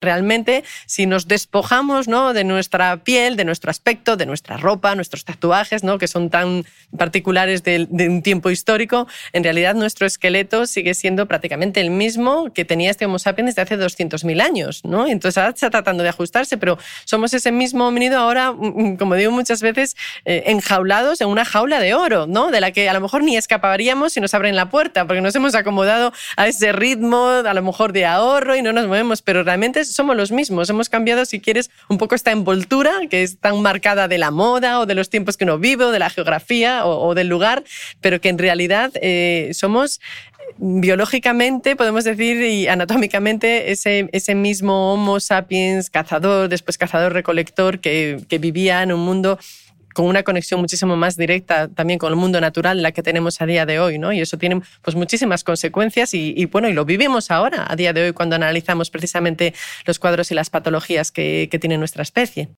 realmente si nos despojamos ¿no? de nuestra piel, de nuestro aspecto, de nuestra ropa, nuestros tatuajes, ¿no? que son tan particulares de, un tiempo histórico, en realidad nuestro esqueleto sigue siendo prácticamente el mismo que tenía este Homo sapiens desde hace 200.000 años. ¿no? Entonces ahora está tratando de ajustarse, pero somos ese mismo homínido ahora, mm, mm, como digo muchas veces, eh, enjaulados en una jaula de oro, ¿no? de la que a lo mejor ni escaparíamos si nos abren la puerta, porque nos hemos acomodado a ese ritmo, a lo mejor de ahorro y no nos movemos, pero realmente somos los mismos. Hemos cambiado, si quieres, un poco esta envoltura que es tan marcada de la moda o de los tiempos que uno vive o de la geografía o, del lugar, pero que en realidad eh, somos biológicamente, podemos decir, y anatómicamente, ese, ese mismo Homo sapiens cazador, después cazador-recolector, que, que vivía en un mundo con una conexión muchísimo más directa también con el mundo natural la que tenemos a día de hoy, ¿no? Y eso tiene pues muchísimas consecuencias y, bueno, y lo vivimos ahora, a día de hoy, cuando analizamos precisamente los cuadros y las patologías que, que tiene nuestra especie.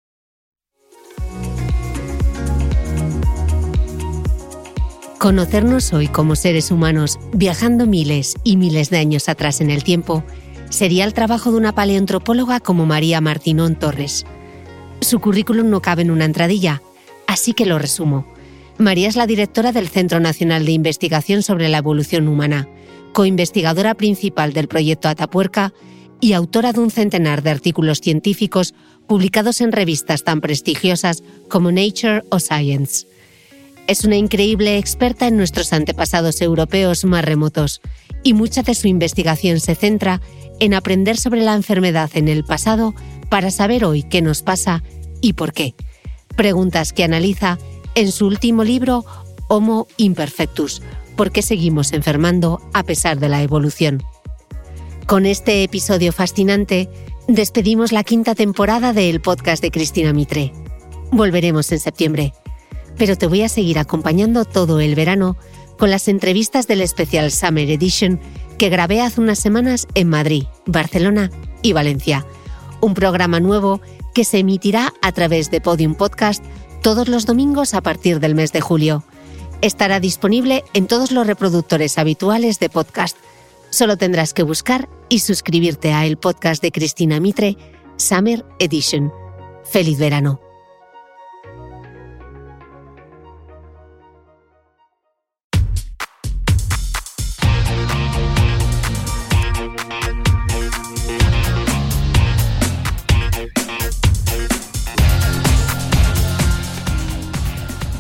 Conocernos hoy como seres humanos, viajando miles y miles de años atrás en el tiempo, sería el trabajo de una paleontropóloga como María Martinón Torres. Su currículum no cabe en una entradilla, Así que lo resumo. María es la directora del Centro Nacional de Investigación sobre la Evolución Humana, coinvestigadora principal del proyecto Atapuerca y autora de un centenar de artículos científicos publicados en revistas tan prestigiosas como Nature o Science. Es una increíble experta en nuestros antepasados europeos más remotos y mucha de su investigación se centra en aprender sobre la enfermedad en el pasado para saber hoy qué nos pasa y por qué preguntas que analiza en su último libro Homo Imperfectus, ¿por qué seguimos enfermando a pesar de la evolución? Con este episodio fascinante, despedimos la quinta temporada del podcast de Cristina Mitre. Volveremos en septiembre, pero te voy a seguir acompañando todo el verano con las entrevistas del especial Summer Edition que grabé hace unas semanas en Madrid, Barcelona y Valencia. Un programa nuevo que se emitirá a través de Podium Podcast todos los domingos a partir del mes de julio. Estará disponible en todos los reproductores habituales de podcast. Solo tendrás que buscar y suscribirte a el podcast de Cristina Mitre, Summer Edition. Feliz verano.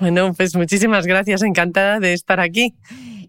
Bueno, pues muchísimas gracias, encantada de estar aquí.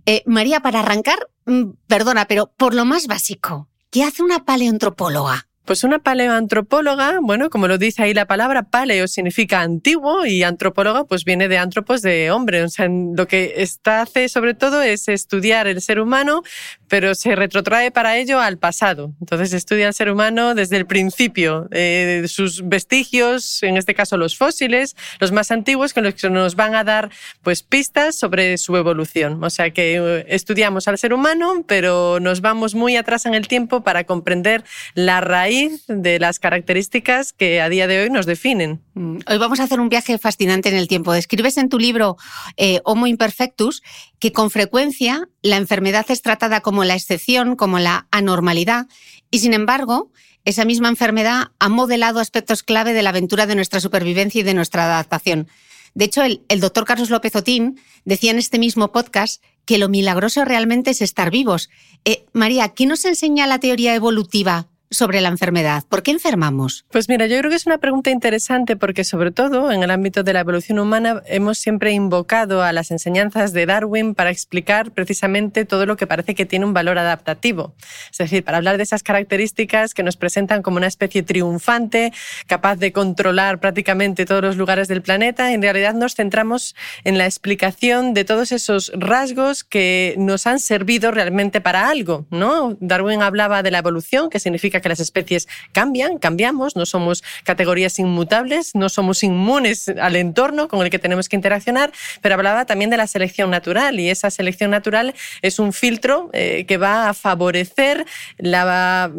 Eh, María, para arrancar, mm, perdona, pero por lo más básico, ¿qué hace una paleontropóloga? Pues una paleoantropóloga, bueno, como lo dice ahí la palabra, paleo significa antiguo y antropóloga pues viene de antropos de hombre. O sea, lo que está hace sobre todo es estudiar el ser humano, pero se retrotrae para ello al pasado. Entonces estudia al ser humano desde el principio, eh, sus vestigios, en este caso los fósiles, los más antiguos, con los que nos van a dar pues pistas sobre su evolución. O sea que eh, estudiamos al ser humano, pero nos vamos muy atrás en el tiempo para comprender la raíz de las características que a día de hoy nos definen. Mm, hoy vamos a hacer un viaje fascinante en el tiempo. Describes en tu libro eh, Homo Imperfectus que con frecuencia la enfermedad es tratada como la excepción, como la anormalidad, y sin embargo, esa misma enfermedad ha modelado aspectos clave de la aventura de nuestra supervivencia y de nuestra adaptación. De hecho, el, doctor Carlos López Otín decía en este mismo podcast que lo milagroso realmente es estar vivos. Eh, María, ¿qué nos enseña la teoría evolutiva sobre la enfermedad? ¿Por qué enfermamos? Pues mira, yo creo que es una pregunta interesante porque sobre todo en el ámbito de la evolución humana hemos siempre invocado a las enseñanzas de Darwin para explicar precisamente todo lo que parece que tiene un valor adaptativo. Es decir, para hablar de esas características que nos presentan como una especie triunfante, capaz de controlar prácticamente todos los lugares del planeta, en realidad nos centramos en la explicación de todos esos rasgos que nos han servido realmente para algo, ¿no? Darwin hablaba de la evolución, que significa que las especies cambian, cambiamos, no somos categorías inmutables, no somos inmunes al entorno con el que tenemos que interaccionar, pero hablaba también de la selección natural y esa selección natural es un filtro eh, que va a favorecer la,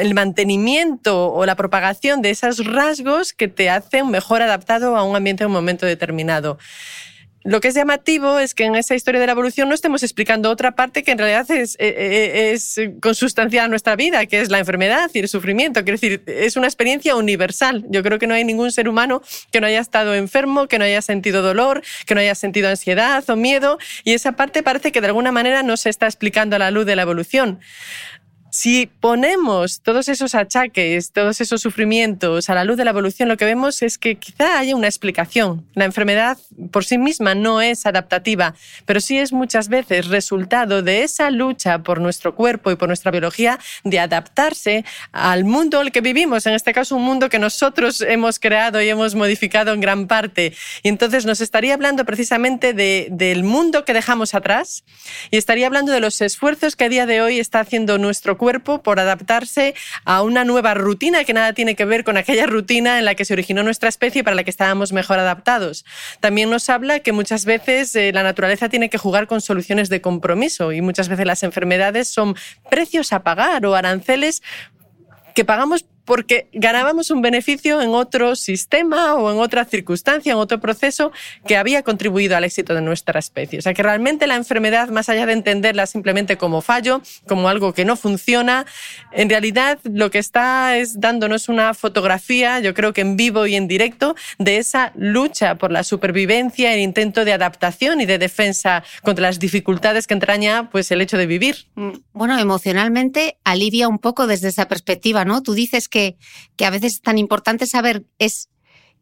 el mantenimiento o la propagación de esos rasgos que te hacen mejor adaptado a un ambiente en un momento determinado. Lo que es llamativo es que en esa historia de la evolución no estemos explicando otra parte que en realidad es, eh, eh, es consustancial a nuestra vida, que es la enfermedad y el sufrimiento. Quiero decir, es una experiencia universal. Yo creo que no hay ningún ser humano que no haya estado enfermo, que no haya sentido dolor, que no haya sentido ansiedad o miedo, y esa parte parece que de alguna manera no se está explicando a la luz de la evolución. Si ponemos todos esos achaques, todos esos sufrimientos a la luz de la evolución, lo que vemos es que quizá haya una explicación. La enfermedad por sí misma no es adaptativa, pero sí es muchas veces resultado de esa lucha por nuestro cuerpo y por nuestra biología de adaptarse al mundo en el que vivimos, en este caso un mundo que nosotros hemos creado y hemos modificado en gran parte. Y entonces nos estaría hablando precisamente del mundo que dejamos atrás y estaría hablando de los esfuerzos que a día de hoy está haciendo nuestro cuerpo por adaptarse a una nueva rutina que nada tiene que ver con aquella rutina en la que se originó nuestra especie y para la que estábamos mejor adaptados. También nos habla que muchas veces eh, la naturaleza tiene que jugar con soluciones de compromiso y muchas veces las enfermedades son precios a pagar o aranceles que pagamos porque ganábamos un beneficio en otro sistema o en otra circunstancia, en otro proceso que había contribuido al éxito de nuestra especie. O sea que realmente la enfermedad, más allá de entenderla simplemente como fallo, como algo que no funciona, en realidad lo que está es dándonos una fotografía, yo creo que en vivo y en directo, de esa lucha por la supervivencia, el intento de adaptación y de defensa contra las dificultades que entraña pues el hecho de vivir. Mm, bueno, emocionalmente alivia un poco desde esa perspectiva, ¿no? Tú dices que que, a veces es tan importante saber es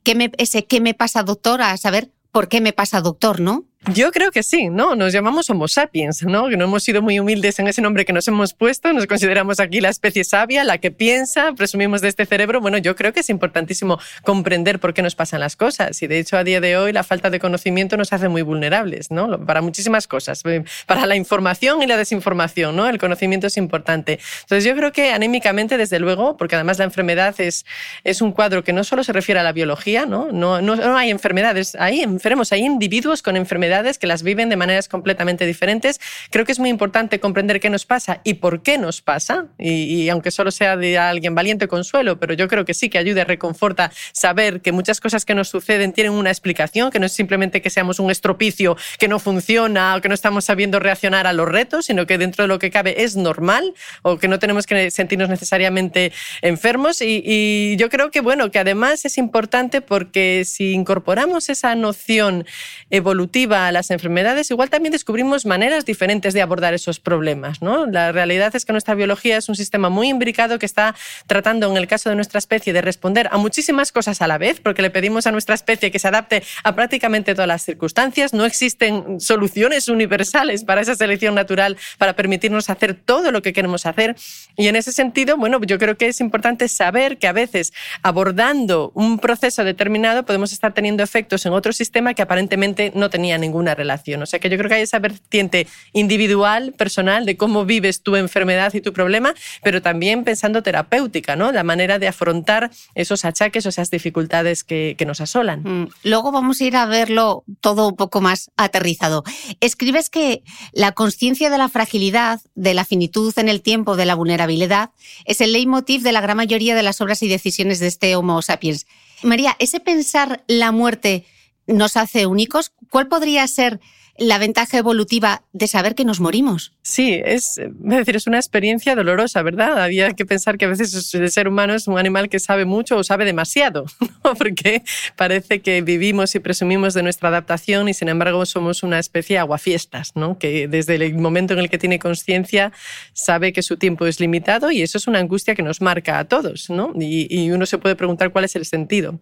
qué me, ese qué me pasa, doctora, saber por qué me pasa, doctor, ¿no? Yo creo que sí, ¿no? Nos llamamos Homo sapiens, ¿no? Que no hemos sido muy humildes en ese nombre que nos hemos puesto, nos consideramos aquí la especie sabia, la que piensa, presumimos de este cerebro. Bueno, yo creo que es importantísimo comprender por qué nos pasan las cosas y de hecho a día de hoy la falta de conocimiento nos hace muy vulnerables, ¿no? Para muchísimas cosas, para la información y la desinformación, ¿no? El conocimiento es importante. Entonces yo creo que anímicamente, desde luego, porque además la enfermedad es, es un cuadro que no solo se refiere a la biología, ¿no? No, no, no hay enfermedades, hay enfermos, hay individuos con enfermedades que las viven de maneras completamente diferentes. Creo que es muy importante comprender qué nos pasa y por qué nos pasa. Y, aunque solo sea de alguien valiente consuelo, pero yo creo que sí que ayuda y reconforta saber que muchas cosas que nos suceden tienen una explicación, que no es simplemente que seamos un estropicio que no funciona o que no estamos sabiendo reaccionar a los retos, sino que dentro de lo que cabe es normal o que no tenemos que sentirnos necesariamente enfermos. Y, y yo creo que, bueno, que además es importante porque si incorporamos esa noción evolutiva a las enfermedades, igual también descubrimos maneras diferentes de abordar esos problemas. ¿no? La realidad es que nuestra biología es un sistema muy imbricado que está tratando, en el caso de nuestra especie, de responder a muchísimas cosas a la vez, porque le pedimos a nuestra especie que se adapte a prácticamente todas las circunstancias. No existen soluciones universales para esa selección natural para permitirnos hacer todo lo que queremos hacer. Y en ese sentido, bueno, yo creo que es importante saber que a veces abordando un proceso determinado podemos estar teniendo efectos en otro sistema que aparentemente no tenía ninguna relación. O sea que yo creo que hay esa vertiente individual, personal, de cómo vives tu enfermedad y tu problema, pero también pensando terapéutica, ¿no? La manera de afrontar esos achaques o esas dificultades que, nos asolan. Mm. Luego vamos a ir a verlo todo un poco más aterrizado. Escribes que la conciencia de la fragilidad, de la finitud en el tiempo, de la vulnerabilidad, es el leitmotiv de la gran mayoría de las obras y decisiones de este Homo sapiens. María, ese pensar la muerte nos hace únicos, ¿cuál podría ser la ventaja evolutiva de saber que nos morimos. Sí, es, decir, es una experiencia dolorosa, ¿verdad? Había que pensar que a veces el ser humano es un animal que sabe mucho o sabe demasiado, porque parece que vivimos y presumimos de nuestra adaptación y sin embargo somos una especie aguafiestas, ¿no? que desde el momento en el que tiene conciencia sabe que su tiempo es limitado y eso es una angustia que nos marca a todos. ¿no? Y, y uno se puede preguntar cuál es el sentido.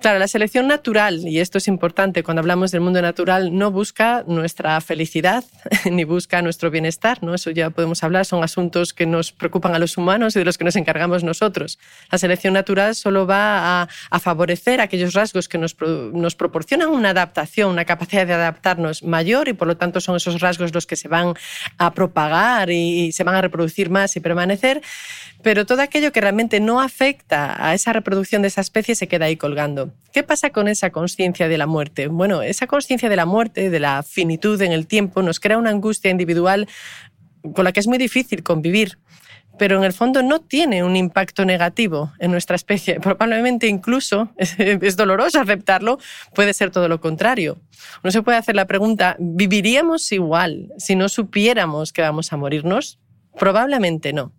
Claro, la selección natural, y esto es importante cuando hablamos del mundo natural, no busca nuestra felicidad ni busca nuestro bienestar. ¿no? Eso ya podemos hablar, son asuntos que nos preocupan a los humanos y de los que nos encargamos nosotros. La selección natural solo va a, favorecer aquellos rasgos que nos, nos proporcionan una adaptación, una capacidad de adaptarnos mayor y por lo tanto son esos rasgos los que se van a propagar y se van a reproducir más y permanecer pero todo aquello que realmente no afecta a esa reproducción de esa especie se queda ahí colgando. ¿Qué pasa con esa conciencia de la muerte? Bueno, esa conciencia de la muerte, de la finitud en el tiempo, nos crea una angustia individual con la que es muy difícil convivir pero en el fondo no tiene un impacto negativo en nuestra especie. Probablemente incluso, es, doloroso aceptarlo, puede ser todo lo contrario. Uno se puede hacer la pregunta, ¿viviríamos igual si no supiéramos que vamos a morirnos? Probablemente no.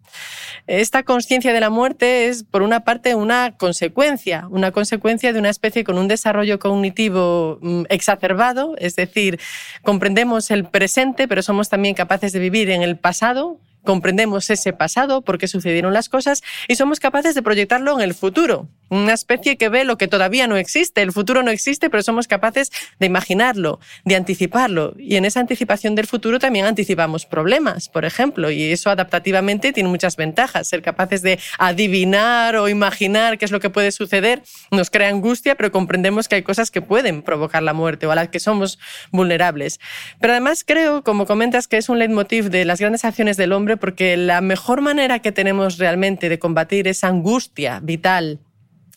Esta conciencia de la muerte es, por una parte, una consecuencia, una consecuencia de una especie con un desarrollo cognitivo mm, exacerbado, es decir, comprendemos el presente, pero somos también capaces de vivir en el pasado, comprendemos ese pasado, por qué sucedieron las cosas y somos capaces de proyectarlo en el futuro. Una especie que ve lo que todavía no existe. El futuro no existe, pero somos capaces de imaginarlo, de anticiparlo. Y en esa anticipación del futuro también anticipamos problemas, por ejemplo. Y eso adaptativamente tiene muchas ventajas. Ser capaces de adivinar o imaginar qué es lo que puede suceder nos crea angustia, pero comprendemos que hay cosas que pueden provocar la muerte o a las que somos vulnerables. Pero además creo, como comentas, que es un leitmotiv de las grandes acciones del hombre porque la mejor manera que tenemos realmente de combatir esa angustia vital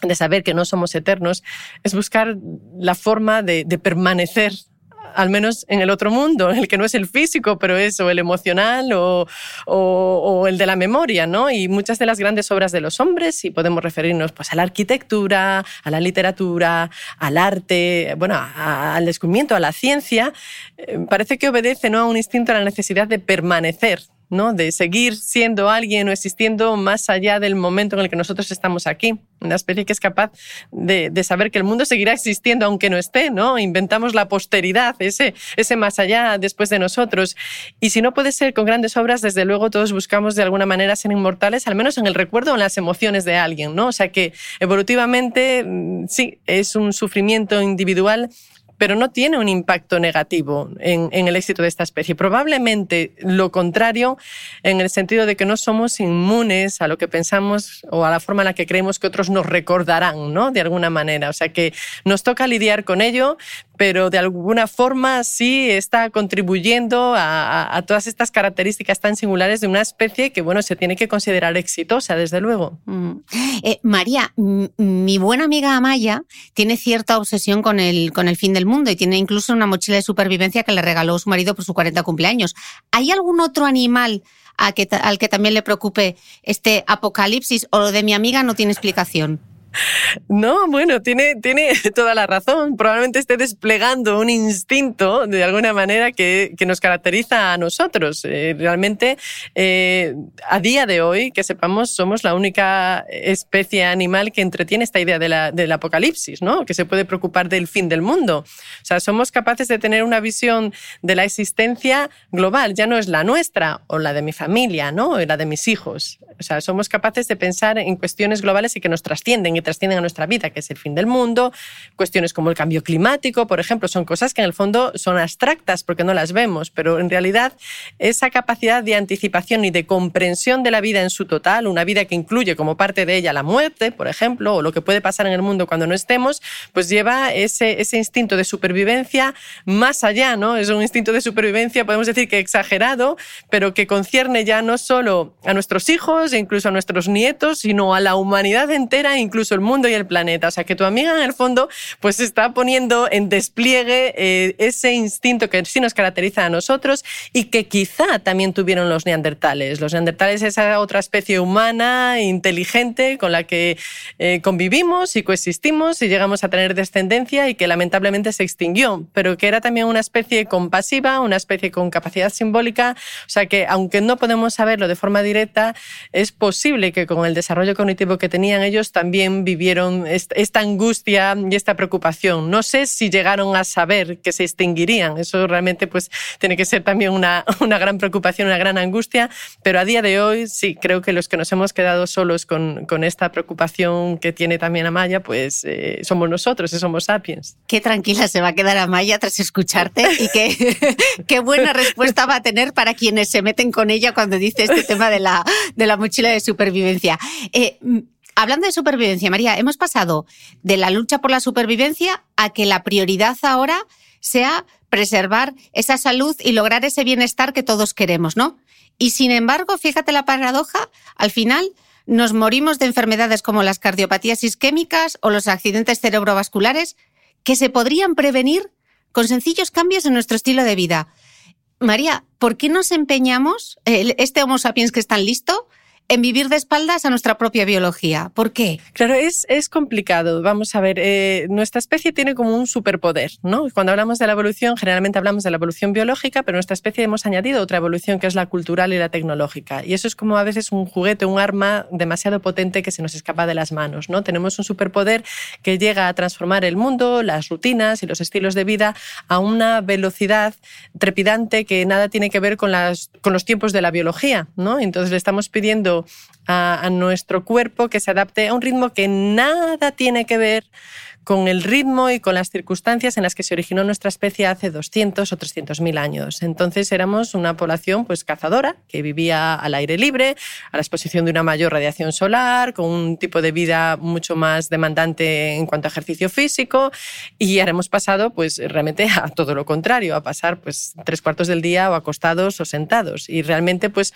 de saber que no somos eternos, es buscar la forma de, permanecer al menos en el otro mundo, el que no es el físico, pero es o el emocional o, o, el de la memoria, ¿no? Y muchas de las grandes obras de los hombres, y podemos referirnos pues, a la arquitectura, a la literatura, al arte, bueno, al descubrimiento, a la ciencia, eh, parece que obedece ¿no? a un instinto, a la necesidad de permanecer, ¿no? de seguir siendo alguien o existiendo más allá del momento en el que nosotros estamos aquí. Una especie que es capaz de, saber que el mundo seguirá existiendo aunque no esté, ¿no? Inventamos la posteridad, ese, ese más allá después de nosotros. Y si no puede ser con grandes obras, desde luego todos buscamos de alguna manera ser inmortales, al menos en el recuerdo o en las emociones de alguien, ¿no? O sea que evolutivamente mm, sí, es un sufrimiento individual pero no tiene un impacto negativo en, el éxito de esta especie. Probablemente lo contrario, en el sentido de que no somos inmunes a lo que pensamos o a la forma en la que creemos que otros nos recordarán, ¿no? De alguna manera. O sea que nos toca lidiar con ello, pero de alguna forma sí está contribuyendo a, todas estas características tan singulares de una especie que, bueno, se tiene que considerar exitosa, desde luego. Mm. Eh, María, mi buena amiga Amaya tiene cierta obsesión con el, con el fin del mundo y tiene incluso una mochila de supervivencia que le regaló su marido por su 40 cumpleaños. ¿Hay algún otro animal al que también le preocupe este apocalipsis o lo de mi amiga no tiene explicación? No, bueno, tiene, tiene toda la razón. Probablemente esté desplegando un instinto de alguna manera que, que nos caracteriza a nosotros. Eh, realmente, eh, a día de hoy, que sepamos, somos la única especie animal que entretiene esta idea de la, del apocalipsis, ¿no? que se puede preocupar del fin del mundo. O sea, somos capaces de tener una visión de la existencia global, ya no es la nuestra o la de mi familia, ¿no? o la de mis hijos. O sea, somos capaces de pensar en cuestiones globales y que nos trascienden y trascienden a nuestra vida, que es el fin del mundo. Cuestiones como el cambio climático, por ejemplo, son cosas que en el fondo son abstractas porque no las vemos, pero en realidad esa capacidad de anticipación y de comprensión de la vida en su total, una vida que incluye como parte de ella la muerte, por ejemplo, o lo que puede pasar en el mundo cuando no estemos, pues lleva ese, ese instinto de supervivencia más allá, ¿no? Es un instinto de supervivencia, podemos decir que exagerado, pero que concierne ya no solo a nuestros hijos, e incluso a nuestros nietos, sino a la humanidad entera, incluso el mundo y el planeta. O sea, que tu amiga en el fondo pues está poniendo en despliegue eh, ese instinto que sí nos caracteriza a nosotros y que quizá también tuvieron los neandertales. Los neandertales es esa otra especie humana, inteligente, con la que eh, convivimos y coexistimos y llegamos a tener descendencia y que lamentablemente se extinguió, pero que era también una especie compasiva, una especie con capacidad simbólica. O sea que aunque no podemos saberlo de forma directa, es posible que con el desarrollo cognitivo que tenían ellos también vivieron esta angustia y esta preocupación. No sé si llegaron a saber que se extinguirían. Eso realmente pues, tiene que ser también una, una gran preocupación, una gran angustia. Pero a día de hoy sí, creo que los que nos hemos quedado solos con, con esta preocupación que tiene también Amaya, pues eh, somos nosotros, somos sapiens. Qué tranquila se va a quedar Amaya tras escucharte y qué, qué buena respuesta va a tener para quienes se meten con ella cuando dice este tema de la, de la mochila de supervivencia. Eh, hablando de supervivencia, María, hemos pasado de la lucha por la supervivencia a que la prioridad ahora sea preservar esa salud y lograr ese bienestar que todos queremos, ¿no? Y sin embargo, fíjate la paradoja, al final nos morimos de enfermedades como las cardiopatías isquémicas o los accidentes cerebrovasculares que se podrían prevenir con sencillos cambios en nuestro estilo de vida. María, ¿por qué nos empeñamos, este Homo sapiens que es tan listo, en vivir de espaldas a nuestra propia biología. ¿Por qué? Claro, es, es complicado. Vamos a ver, eh, nuestra especie tiene como un superpoder, ¿no? Cuando hablamos de la evolución, generalmente hablamos de la evolución biológica, pero nuestra especie hemos añadido otra evolución que es la cultural y la tecnológica. Y eso es como a veces un juguete, un arma demasiado potente que se nos escapa de las manos, ¿no? Tenemos un superpoder que llega a transformar el mundo, las rutinas y los estilos de vida a una velocidad trepidante que nada tiene que ver con, las, con los tiempos de la biología, ¿no? Entonces le estamos pidiendo a, nuestro cuerpo que se adapte a un ritmo que nada tiene que ver con el ritmo y con las circunstancias en las que se originó nuestra especie hace 200 o 300 mil años. Entonces éramos una población pues cazadora que vivía al aire libre, a la exposición de una mayor radiación solar, con un tipo de vida mucho más demandante en cuanto a ejercicio físico y ahora hemos pasado pues realmente a todo lo contrario, a pasar pues tres cuartos del día o acostados o sentados y realmente pues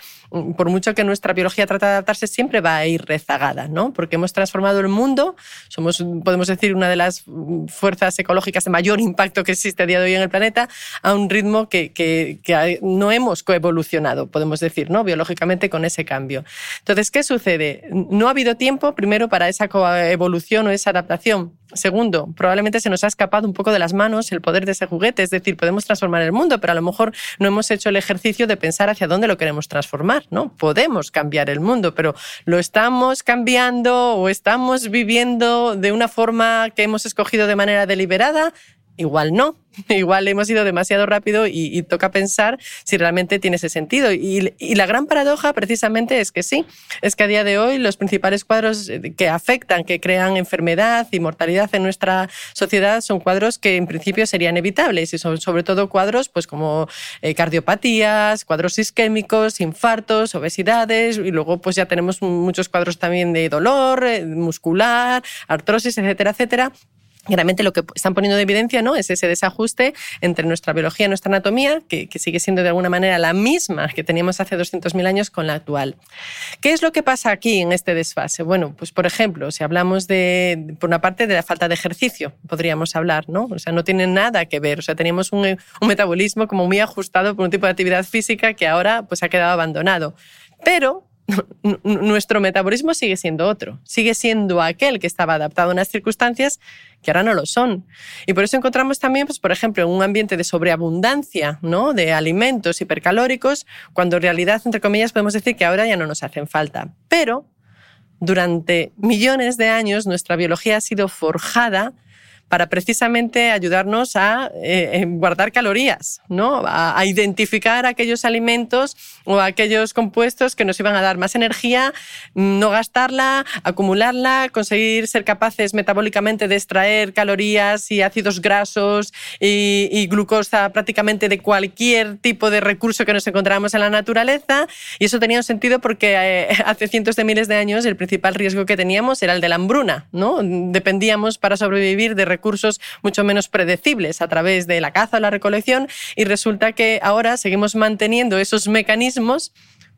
por mucho que nuestra biología trata de adaptarse siempre va a ir rezagada, ¿no? Porque hemos transformado el mundo, somos podemos decir una de las las fuerzas ecológicas de mayor impacto que existe a día de hoy en el planeta, a un ritmo que, que, no hemos coevolucionado, podemos decir, ¿no? biológicamente con ese cambio. Entonces, ¿qué sucede? No ha habido tiempo, primero, para esa coevolución o esa adaptación. Segundo, probablemente se nos ha escapado un poco de las manos el poder de ese juguete, es decir, podemos transformar el mundo, pero a lo mejor no hemos hecho el ejercicio de pensar hacia dónde lo queremos transformar, ¿no? Podemos cambiar el mundo, pero lo estamos cambiando o estamos viviendo de una forma que hemos escogido de manera deliberada, igual no. Igual hemos ido demasiado rápido y, toca pensar si realmente tiene ese sentido. Y, la gran paradoja precisamente es que sí, es que a día de hoy los principales cuadros que afectan, que crean enfermedad y mortalidad en nuestra sociedad son cuadros que en principio serían evitables y son sobre todo cuadros pues como eh, cardiopatías, cuadros isquémicos, infartos, obesidades y luego pues ya tenemos muchos cuadros también de dolor eh, muscular, artrosis, etcétera, etcétera realmente lo que están poniendo de evidencia ¿no? es ese desajuste entre nuestra biología y nuestra anatomía, que, sigue siendo de alguna manera la misma que teníamos hace 200.000 años con la actual. ¿Qué es lo que pasa aquí en este desfase? Bueno, pues por ejemplo, si hablamos de, por una parte, de la falta de ejercicio, podríamos hablar, ¿no? O sea, no tiene nada que ver. O sea, teníamos un, un metabolismo como muy ajustado por un tipo de actividad física que ahora pues ha quedado abandonado. Pero nuestro metabolismo sigue siendo otro, sigue siendo aquel que estaba adaptado a unas circunstancias que ahora no lo son. Y por eso encontramos también, pues, por ejemplo, un ambiente de sobreabundancia ¿no? de alimentos hipercalóricos, cuando en realidad, entre comillas, podemos decir que ahora ya no nos hacen falta. Pero durante millones de años nuestra biología ha sido forjada para precisamente ayudarnos a eh, guardar calorías, ¿no? A, identificar aquellos alimentos o aquellos compuestos que nos iban a dar más energía, no gastarla, acumularla, conseguir ser capaces metabólicamente de extraer calorías y ácidos grasos y, glucosa prácticamente de cualquier tipo de recurso que nos encontramos en la naturaleza. Y eso tenía un sentido porque eh, hace cientos de miles de años el principal riesgo que teníamos era el de la hambruna, ¿no? Dependíamos para sobrevivir de recursos mucho menos predecibles a través de la caza o la recolección y resulta que ahora seguimos manteniendo esos mecanismos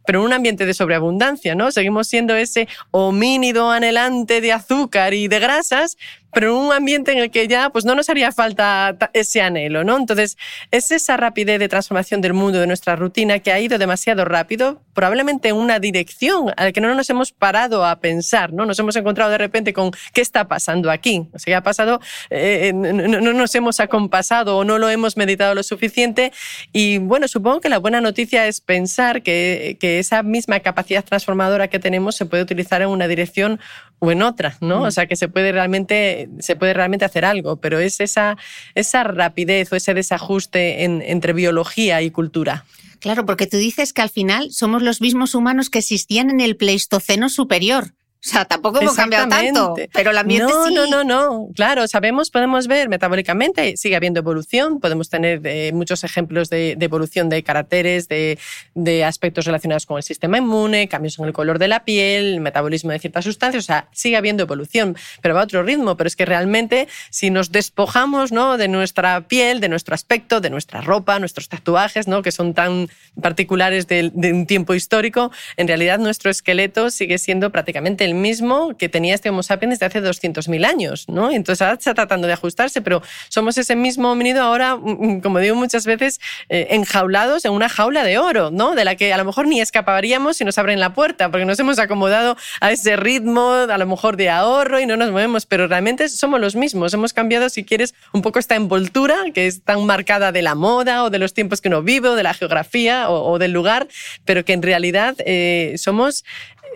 pero en un ambiente de sobreabundancia, ¿no? Seguimos siendo ese homínido anhelante de azúcar y de grasas, pero en un ambiente en el que ya pues, no nos haría falta ese anhelo. ¿no? Entonces, es esa rapidez de transformación del mundo, de nuestra rutina, que ha ido demasiado rápido, probablemente en una dirección a la que no nos hemos parado a pensar. ¿no? Nos hemos encontrado de repente con qué está pasando aquí. O sea, ¿qué ha pasado? Eh, no, no, nos hemos acompasado o no lo hemos meditado lo suficiente. Y bueno, supongo que la buena noticia es pensar que, que esa misma capacidad transformadora que tenemos se puede utilizar en una dirección o en otra, ¿no? O sea, que se puede realmente, se puede realmente hacer algo, pero es esa, esa rapidez o ese desajuste entre biología y cultura. Claro, porque tú dices que al final somos los mismos humanos que existían en el Pleistoceno superior. O sea, tampoco hemos cambiado tanto, pero el ambiente no, sí. No, no, no. Claro, sabemos, podemos ver metabólicamente, sigue habiendo evolución, podemos tener eh, muchos ejemplos de, evolución de caracteres, de, de, aspectos relacionados con el sistema inmune, cambios en el color de la piel, el metabolismo de ciertas sustancias, o sea, sigue habiendo evolución, pero va a otro ritmo. Pero es que realmente, si nos despojamos ¿no? de nuestra piel, de nuestro aspecto, de nuestra ropa, nuestros tatuajes, ¿no? que son tan particulares de, de un tiempo histórico, en realidad nuestro esqueleto sigue siendo prácticamente el mismo que tenía este Homo sapiens desde hace 200.000 años, ¿no? Entonces ahora está tratando de ajustarse, pero somos ese mismo homínido ahora, mm, mm, como digo muchas veces, eh, enjaulados en una jaula de oro, ¿no? De la que a lo mejor ni escaparíamos si nos abren la puerta, porque nos hemos acomodado a ese ritmo, a lo mejor de ahorro y no nos movemos, pero realmente somos los mismos. Hemos cambiado, si quieres, un poco esta envoltura que es tan marcada de la moda o de los tiempos que uno vive o de la geografía o, del lugar, pero que en realidad eh, somos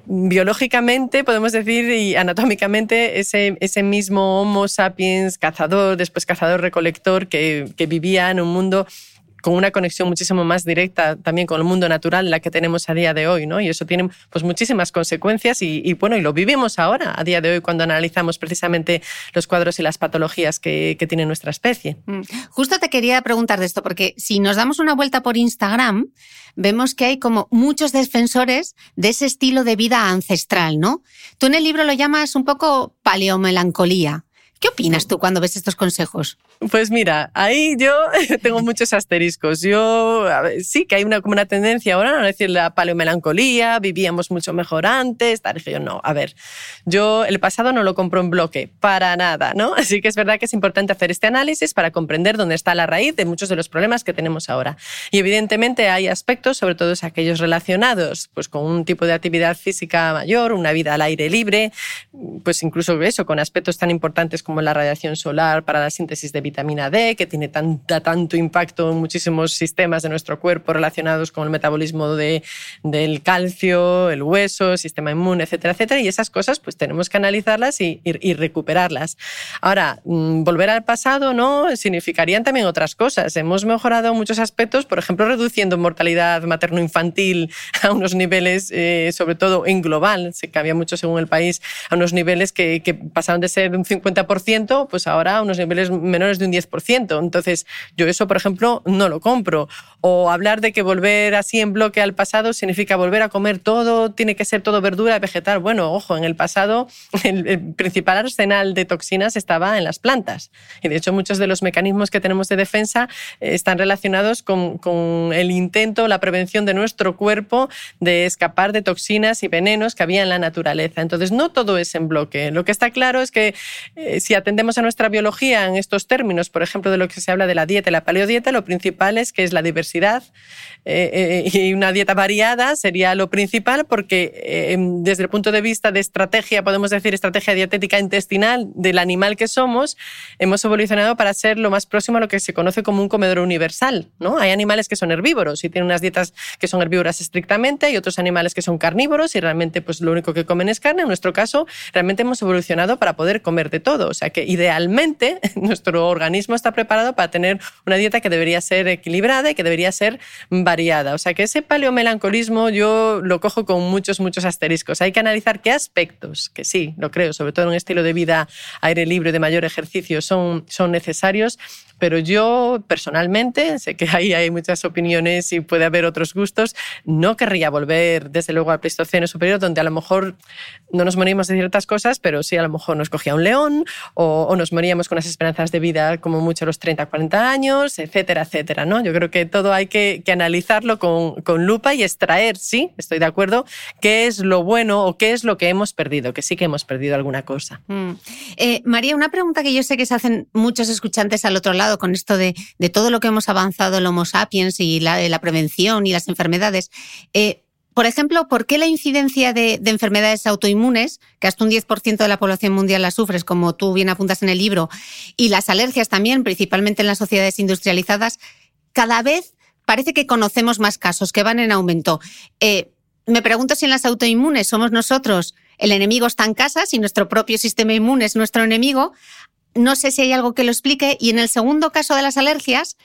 biológicamente, podemos decir, y anatómicamente, ese, ese mismo Homo sapiens cazador, después cazador-recolector, que, que vivía en un mundo con una conexión muchísimo más directa también con el mundo natural la que tenemos a día de hoy, ¿no? Y eso tiene pues muchísimas consecuencias y, bueno, y lo vivimos ahora, a día de hoy, cuando analizamos precisamente los cuadros y las patologías que, que tiene nuestra especie. Mm. Justo te quería preguntar de esto, porque si nos damos una vuelta por Instagram, vemos que hay como muchos defensores de ese estilo de vida ancestral, ¿no? Tú en el libro lo llamas un poco paleomelancolía. ¿Qué opinas tú cuando ves estos consejos? Pues mira, ahí yo tengo muchos asteriscos. Yo sí que hay una, como una tendencia ahora a decir la paleomelancolía, vivíamos mucho mejor antes, tal. Yo no, a ver, yo el pasado no lo compro en bloque, para nada, ¿no? Así que es verdad que es importante hacer este análisis para comprender dónde está la raíz de muchos de los problemas que tenemos ahora. Y evidentemente hay aspectos, sobre todo aquellos relacionados pues, con un tipo de actividad física mayor, una vida al aire libre, pues incluso eso, con aspectos tan importantes como la radiación solar para la síntesis de vitamina D, que tiene tanta, tanto impacto en muchísimos sistemas de nuestro cuerpo relacionados con el metabolismo de, del calcio, el hueso, el sistema inmune, etcétera, etcétera. Y esas cosas pues tenemos que analizarlas y, y, recuperarlas. Ahora, mm, volver al pasado no significarían también otras cosas. Hemos mejorado muchos aspectos, por ejemplo, reduciendo mortalidad materno-infantil a unos niveles, eh, sobre todo en global, se cambia mucho según el país, a unos niveles que, que pasaron de ser un 50% pues ahora a unos niveles menores de un 10%. Entonces, yo eso, por ejemplo, no lo compro. O hablar de que volver así en bloque al pasado significa volver a comer todo, tiene que ser todo verdura vegetal. Bueno, ojo, en el pasado el, principal arsenal de toxinas estaba en las plantas. Y de hecho, muchos de los mecanismos que tenemos de defensa eh, están relacionados con, con el intento, la prevención de nuestro cuerpo de escapar de toxinas y venenos que había en la naturaleza. Entonces, no todo es en bloque. Lo que está claro es que eh, si atendemos a nuestra biología en estos términos, por ejemplo, de lo que se habla de la dieta y la paleodieta, lo principal es que es la diversidad eh, eh, y una dieta variada sería lo principal porque eh, desde el punto de vista de estrategia, podemos decir estrategia dietética intestinal del animal que somos, hemos evolucionado para ser lo más próximo a lo que se conoce como un comedor universal. ¿no? Hay animales que son herbívoros y tienen unas dietas que son herbívoras estrictamente y otros animales que son carnívoros y realmente pues, lo único que comen es carne. En nuestro caso, realmente hemos evolucionado para poder comer de todo. Sea que idealmente nuestro organismo está preparado para tener una dieta que debería ser equilibrada y que debería ser variada. O sea que ese paleomelancolismo yo lo cojo con muchos, muchos asteriscos. Hay que analizar qué aspectos, que sí, lo creo, sobre todo en un estilo de vida aire libre de mayor ejercicio, son, son necesarios pero yo personalmente, sé que ahí hay muchas opiniones y puede haber otros gustos, no querría volver desde luego al Pleistoceno superior, donde a lo mejor no nos moríamos de ciertas cosas, pero sí a lo mejor nos cogía un león o, nos moríamos con unas esperanzas de vida como mucho a los 30, 40 años, etcétera, etcétera. ¿no? Yo creo que todo hay que, analizarlo con, con, lupa y extraer, sí, estoy de acuerdo, qué es lo bueno o qué es lo que hemos perdido, que sí que hemos perdido alguna cosa. Mm. Eh, María, una pregunta que yo sé que se hacen muchos escuchantes al otro lado con esto de, todo lo que hemos avanzado el Homo sapiens y la, prevención y las enfermedades. Eh, por ejemplo, ¿por qué la incidencia de, enfermedades autoinmunes, que hasta un 10% de la población mundial las sufres, como tú bien apuntas en el libro, y las alergias también, principalmente en las sociedades industrializadas, cada vez parece que conocemos más casos que van en aumento? Eh, me pregunto si en las autoinmunes somos nosotros el enemigo está en casa, si nuestro propio sistema inmune es nuestro enemigo, no sé si hay algo que lo explique. Y en el segundo caso de las alergias,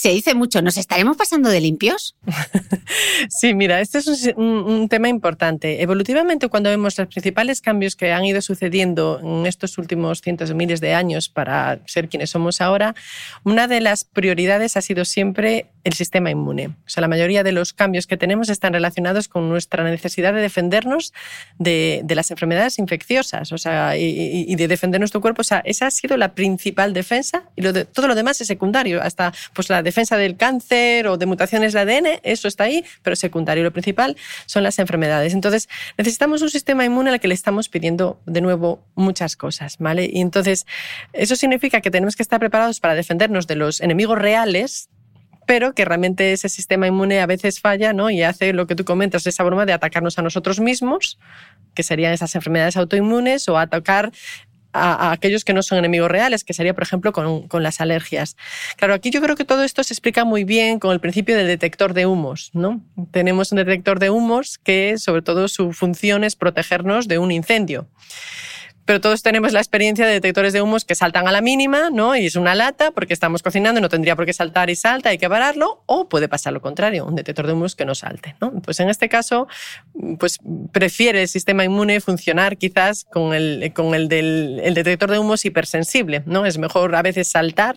se dice mucho, ¿nos estaremos pasando de limpios? sí, mira, este es un, tema importante. Evolutivamente, cuando vemos los principales cambios que han ido sucediendo en estos últimos cientos de miles de años para ser quienes somos ahora, una de las prioridades ha sido siempre el sistema inmune. O sea, la mayoría de los cambios que tenemos están relacionados con nuestra necesidad de defendernos de, las enfermedades infecciosas o sea, y, de defender nuestro cuerpo. O sea, esa ha sido la principal defensa y lo de, todo lo demás es secundario, hasta pues, la defensa del cáncer o de mutaciones de ADN, eso está ahí, pero secundario. Lo principal son las enfermedades. Entonces, necesitamos un sistema inmune al que le estamos pidiendo de nuevo muchas cosas, ¿vale? Y entonces, eso significa que tenemos que estar preparados para defendernos de los enemigos reales pero que realmente ese sistema inmune a veces falla ¿no? y hace lo que tú comentas, esa broma de atacarnos a nosotros mismos, que serían esas enfermedades autoinmunes, o atacar a, aquellos que no son enemigos reales, que sería, por ejemplo, con, las alergias. Claro, aquí yo creo que todo esto se explica muy bien con el principio del detector de humos. ¿no? Tenemos un detector de humos que, sobre todo, su función es protegernos de un incendio pero todos tenemos la experiencia de detectores de humos que saltan a la mínima, ¿no? Y es una lata porque estamos cocinando y no tendría por qué saltar y salta, hay que pararlo, o puede pasar lo contrario, un detector de humos que no salte, ¿no? Pues en este caso, pues prefiere el sistema inmune funcionar quizás con el, con el del el detector de humos hipersensible, ¿no? Es mejor a veces saltar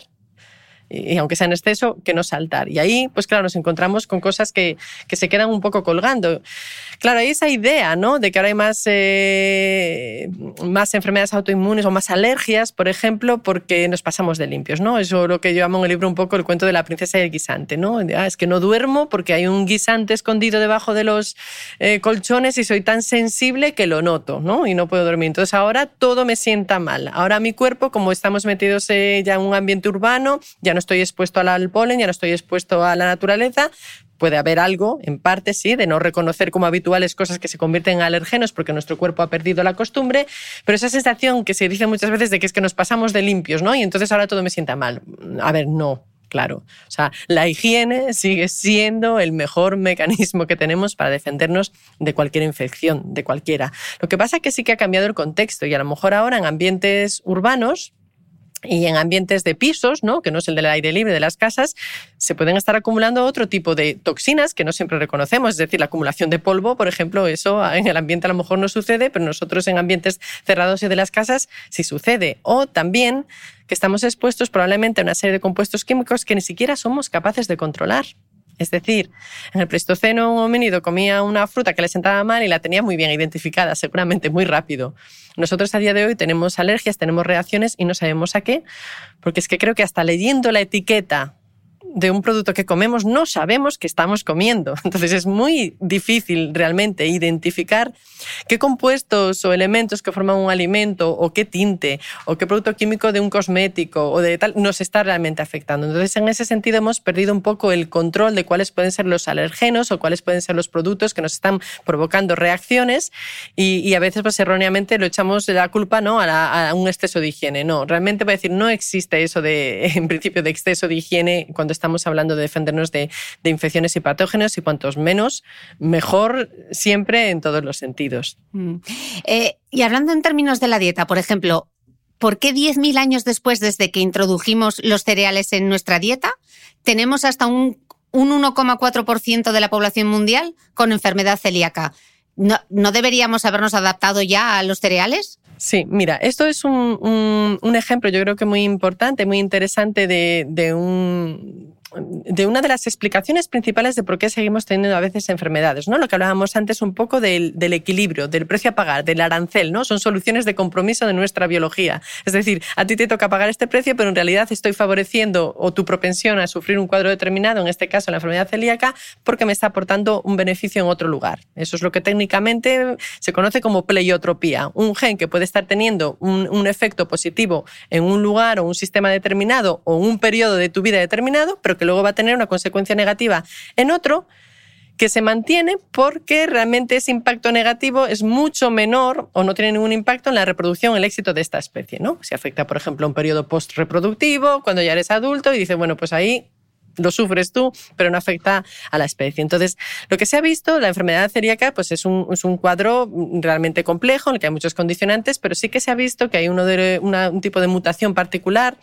y aunque sea en exceso, que no saltar. Y ahí, pues claro, nos encontramos con cosas que, que se quedan un poco colgando. Claro, hay esa idea, ¿no? De que ahora hay más, eh, más enfermedades autoinmunes o más alergias, por ejemplo, porque nos pasamos de limpios, ¿no? Eso es lo que yo llamo en el libro un poco el cuento de la princesa y el guisante, ¿no? Ah, es que no duermo porque hay un guisante escondido debajo de los eh, colchones y soy tan sensible que lo noto, ¿no? Y no puedo dormir. Entonces ahora todo me sienta mal. Ahora mi cuerpo, como estamos metidos eh, ya en un ambiente urbano, ya no estoy expuesto al polen, ya no estoy expuesto a la naturaleza, puede haber algo, en parte sí, de no reconocer como habituales cosas que se convierten en alergenos porque nuestro cuerpo ha perdido la costumbre, pero esa sensación que se dice muchas veces de que es que nos pasamos de limpios, ¿no? Y entonces ahora todo me sienta mal. A ver, no, claro. O sea, la higiene sigue siendo el mejor mecanismo que tenemos para defendernos de cualquier infección, de cualquiera. Lo que pasa es que sí que ha cambiado el contexto y a lo mejor ahora en ambientes urbanos, y en ambientes de pisos, ¿no? que no es el del aire libre de las casas, se pueden estar acumulando otro tipo de toxinas que no siempre reconocemos. Es decir, la acumulación de polvo, por ejemplo, eso en el ambiente a lo mejor no sucede, pero nosotros en ambientes cerrados y de las casas sí sucede. O también que estamos expuestos probablemente a una serie de compuestos químicos que ni siquiera somos capaces de controlar. Es decir, en el Pleistoceno un homínido comía una fruta que le sentaba mal y la tenía muy bien identificada, seguramente muy rápido. Nosotros a día de hoy tenemos alergias, tenemos reacciones y no sabemos a qué, porque es que creo que hasta leyendo la etiqueta de un producto que comemos no sabemos que estamos comiendo. Entonces es muy difícil realmente identificar qué compuestos o elementos que forman un alimento o qué tinte o qué producto químico de un cosmético o de tal nos está realmente afectando. Entonces en ese sentido hemos perdido un poco el control de cuáles pueden ser los alergenos o cuáles pueden ser los productos que nos están provocando reacciones y, a veces pues erróneamente lo echamos la culpa ¿no? a, a un exceso de higiene. No, realmente voy a decir, no existe eso de, en principio, de exceso de higiene cuando estamos hablando de defendernos de, infecciones y patógenos y cuantos menos, mejor siempre en todos los sentidos. Mm. Eh, y hablando en términos de la dieta, por ejemplo, ¿por qué 10.000 años después desde que introdujimos los cereales en nuestra dieta, tenemos hasta un, un 1,4% de la población mundial con enfermedad celíaca? ¿No, deberíamos habernos adaptado ya a los cereales? Sí, mira, esto es un, ejemplo yo creo que muy importante, muy interesante de un de una de las explicaciones principales de por qué seguimos teniendo a veces enfermedades, ¿no? Lo que hablábamos antes un poco del, equilibrio, del precio a pagar, del arancel, ¿no? Son soluciones de compromiso de nuestra biología. Es decir, a ti te toca pagar este precio, pero en realidad estoy favoreciendo o tu propensión a sufrir un cuadro determinado, en este caso la enfermedad celíaca, porque me está aportando un beneficio en otro lugar. Eso es lo que técnicamente se conoce como pleiotropía. Un gen que puede estar teniendo un, un efecto positivo en un lugar o un sistema determinado o un periodo de tu vida determinado, pero que luego va a tener una consecuencia negativa en otro, que se mantiene porque realmente ese impacto negativo es mucho menor o no tiene ningún impacto en la reproducción, el éxito de esta especie. ¿no? Si afecta, por ejemplo, a un periodo post-reproductivo, cuando ya eres adulto y dice, bueno, pues ahí lo sufres tú, pero no afecta a la especie. Entonces, lo que se ha visto, la enfermedad celíaca, pues es un, es un cuadro realmente complejo en el que hay muchos condicionantes, pero sí que se ha visto que hay uno de, un tipo de mutación particular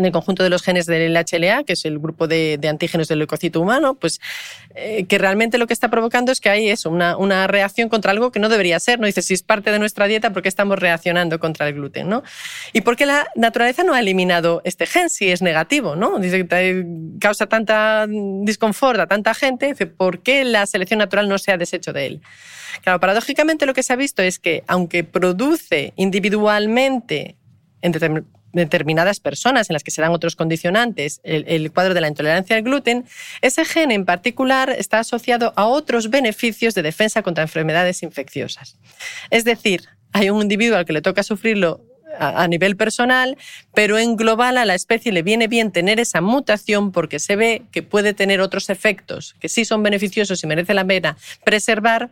en el conjunto de los genes del HLA, que es el grupo de, antígenos del leucocito humano, pues eh, que realmente lo que está provocando es que hay eso, una, una, reacción contra algo que no debería ser. ¿no? Dice, si es parte de nuestra dieta, ¿por qué estamos reaccionando contra el gluten? ¿no? ¿Y por qué la naturaleza no ha eliminado este gen si es negativo? ¿no? Dice que causa tanta disconfort a tanta gente, dice, ¿por qué la selección natural no se ha deshecho de él? Claro, paradójicamente lo que se ha visto es que aunque produce individualmente en determinadas personas en las que se dan otros condicionantes, el, cuadro de la intolerancia al gluten, ese gen en particular está asociado a otros beneficios de defensa contra enfermedades infecciosas. Es decir, hay un individuo al que le toca sufrirlo a, nivel personal, pero en global a la especie le viene bien tener esa mutación porque se ve que puede tener otros efectos que sí son beneficiosos y merece la pena preservar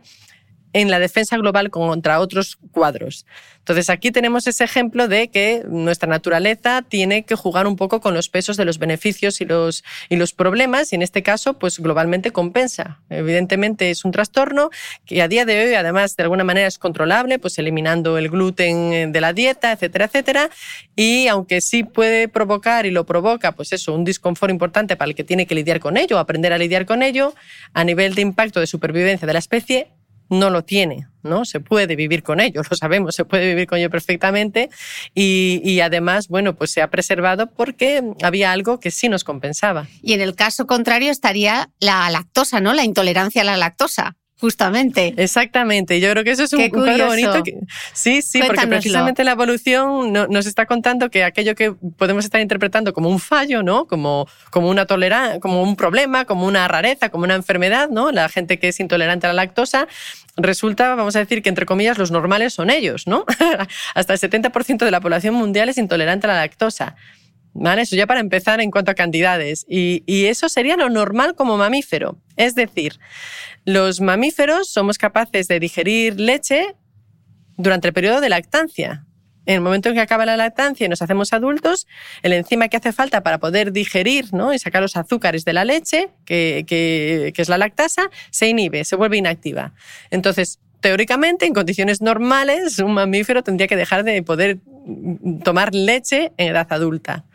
en la defensa global contra otros cuadros. Entonces aquí tenemos ese ejemplo de que nuestra naturaleza tiene que jugar un poco con los pesos de los beneficios y los, y los problemas y en este caso pues globalmente compensa. Evidentemente es un trastorno que a día de hoy además de alguna manera es controlable, pues eliminando el gluten de la dieta, etcétera, etcétera. Y aunque sí puede provocar y lo provoca pues eso, un disconfort importante para el que tiene que lidiar con ello, aprender a lidiar con ello, a nivel de impacto de supervivencia de la especie, no lo tiene, ¿no? Se puede vivir con ello, lo sabemos, se puede vivir con ello perfectamente y, y, además, bueno, pues se ha preservado porque había algo que sí nos compensaba. Y en el caso contrario estaría la lactosa, ¿no? La intolerancia a la lactosa. Justamente. Exactamente. Yo creo que eso es un, cuadro bonito. sí, sí, porque precisamente la evolución nos está contando que aquello que podemos estar interpretando como un fallo, ¿no? Como, como una tolerancia, como un problema, como una rareza, como una enfermedad, ¿no? La gente que es intolerante a la lactosa, resulta, vamos a decir que entre comillas, los normales son ellos, ¿no? Hasta el 70% de la población mundial es intolerante a la lactosa. ¿Vale? Eso ya para empezar en cuanto a cantidades. Y, y, eso sería lo normal como mamífero. Es decir, los mamíferos somos capaces de digerir leche durante el periodo de lactancia. En el momento en que acaba la lactancia y nos hacemos adultos, el enzima que hace falta para poder digerir ¿no? y sacar los azúcares de la leche, que, que, que es la lactasa, se inhibe, se vuelve inactiva. Entonces, teóricamente, en condiciones normales, un mamífero tendría que dejar de poder tomar leche en edad adulta.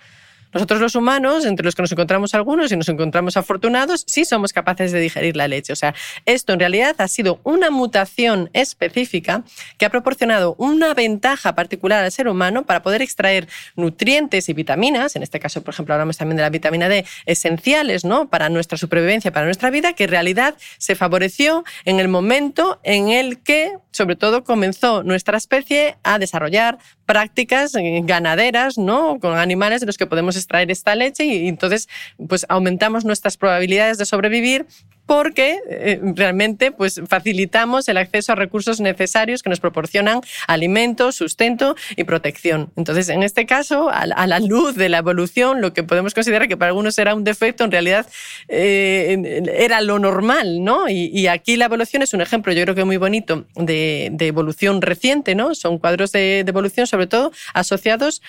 Nosotros los humanos, entre los que nos encontramos algunos y nos encontramos afortunados, sí somos capaces de digerir la leche. O sea, esto en realidad ha sido una mutación específica que ha proporcionado una ventaja particular al ser humano para poder extraer nutrientes y vitaminas, en este caso, por ejemplo, hablamos también de la vitamina D, esenciales ¿no? para nuestra supervivencia, para nuestra vida, que en realidad se favoreció en el momento en el que, sobre todo, comenzó nuestra especie a desarrollar prácticas ganaderas, ¿no? Con animales de los que podemos extraer esta leche y, entonces pues aumentamos nuestras probabilidades de sobrevivir porque eh, realmente pues, facilitamos el acceso a recursos necesarios que nos proporcionan alimentos, sustento y protección. Entonces, en este caso, a, la luz de la evolución, lo que podemos considerar que para algunos era un defecto, en realidad eh, era lo normal, ¿no? Y, aquí la evolución es un ejemplo, yo creo que muy bonito, de, evolución reciente, ¿no? Son cuadros de, evolución, sobre todo, asociados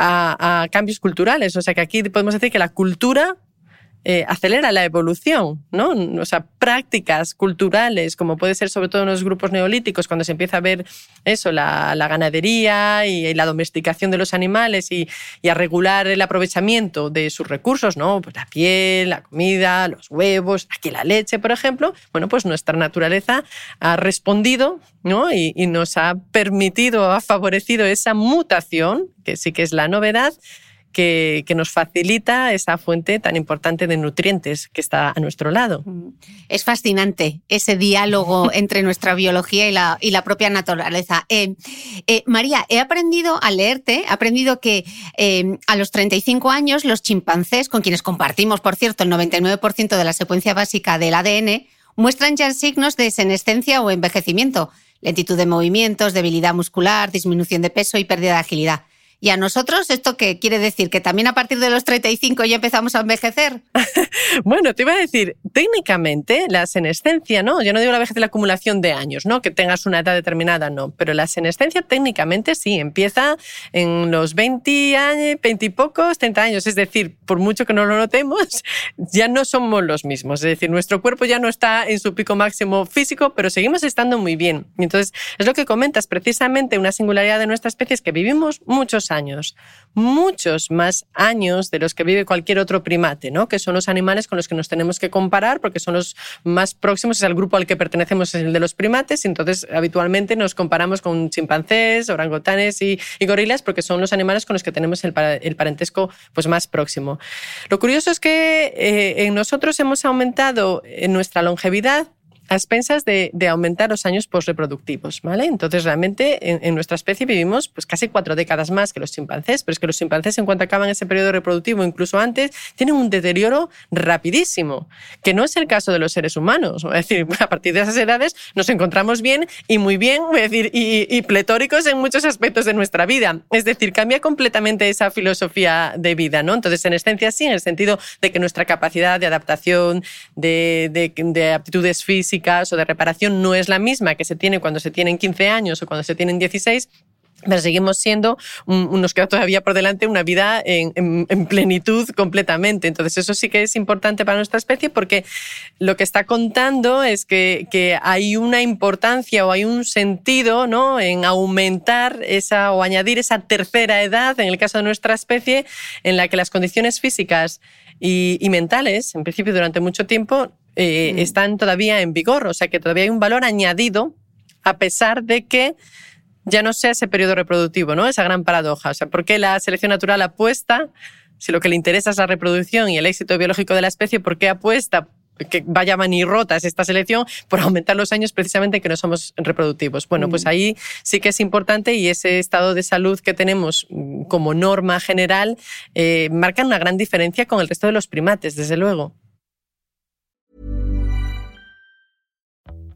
a, cambios culturales. O sea que aquí podemos decir que la cultura eh, acelera la evolución, ¿no? O sea, prácticas culturales, como puede ser sobre todo en los grupos neolíticos, cuando se empieza a ver eso, la, ganadería y, la domesticación de los animales y, a regular el aprovechamiento de sus recursos, ¿no? Pues la piel, la comida, los huevos, aquí la leche, por ejemplo. Bueno, pues nuestra naturaleza ha respondido, ¿no? Y, y nos ha permitido, ha favorecido esa mutación, que sí que es la novedad, que, nos facilita esa fuente tan importante de nutrientes que está a nuestro lado. Mm. Es fascinante ese diálogo entre nuestra biología y la, y la propia naturaleza. Eh, eh, María, he aprendido a leerte, he aprendido que eh, a los 35 años los chimpancés, con quienes compartimos, por cierto, el 99% de la secuencia básica del ADN, muestran ya signos de senescencia o envejecimiento, lentitud de movimientos, debilidad muscular, disminución de peso y pérdida de agilidad. ¿Y a nosotros esto qué quiere decir? ¿Que también a partir de los 35 ya empezamos a envejecer? bueno, te iba a decir, técnicamente la senescencia, ¿no? Yo no digo la vejez de la acumulación de años, ¿no? Que tengas una edad determinada, no. Pero la senescencia técnicamente sí, empieza en los 20 años, 20 y pocos, 30 años. Es decir, por mucho que no lo notemos, ya no somos los mismos. Es decir, nuestro cuerpo ya no está en su pico máximo físico, pero seguimos estando muy bien. Entonces, es lo que comentas, precisamente una singularidad de nuestra especie es que vivimos muchos años, muchos más años de los que vive cualquier otro primate, ¿no? que son los animales con los que nos tenemos que comparar porque son los más próximos, es el grupo al que pertenecemos, es el de los primates, y entonces habitualmente nos comparamos con chimpancés, orangutanes y, gorilas porque son los animales con los que tenemos el, parentesco pues, más próximo. Lo curioso es que eh, nosotros hemos aumentado en nuestra longevidad a expensas de, aumentar los años postreproductivos, ¿vale? Entonces, realmente, en, nuestra especie vivimos pues, casi cuatro décadas más que los chimpancés, pero es que los chimpancés, en cuanto acaban ese periodo reproductivo, incluso antes, tienen un deterioro rapidísimo, que no es el caso de los seres humanos. Es decir, a partir de esas edades nos encontramos bien y muy bien, es decir, y, pletóricos en muchos aspectos de nuestra vida. Es decir, cambia completamente esa filosofía de vida, ¿no? Entonces, en esencia, sí, en el sentido de que nuestra capacidad de adaptación, de, de aptitudes físicas, o de reparación no es la misma que se tiene cuando se tienen 15 años o cuando se tienen 16, pero seguimos siendo, nos queda todavía por delante una vida en, plenitud completamente. Entonces eso sí que es importante para nuestra especie porque lo que está contando es que, hay una importancia o hay un sentido ¿no? en aumentar esa o añadir esa tercera edad, en el caso de nuestra especie, en la que las condiciones físicas y mentales, en principio durante mucho tiempo, eh, mm. están todavía en vigor, o sea que todavía hay un valor añadido a pesar de que ya no sea ese periodo reproductivo, ¿no? Esa gran paradoja. O sea, ¿por qué la selección natural apuesta, si lo que le interesa es la reproducción y el éxito biológico de la especie, ¿por qué apuesta que vaya es esta selección por aumentar los años precisamente que no somos reproductivos. Bueno, pues mm. ahí sí que es importante y ese estado de salud que tenemos mm, como norma general eh, marca una gran diferencia con el resto de los primates, desde luego.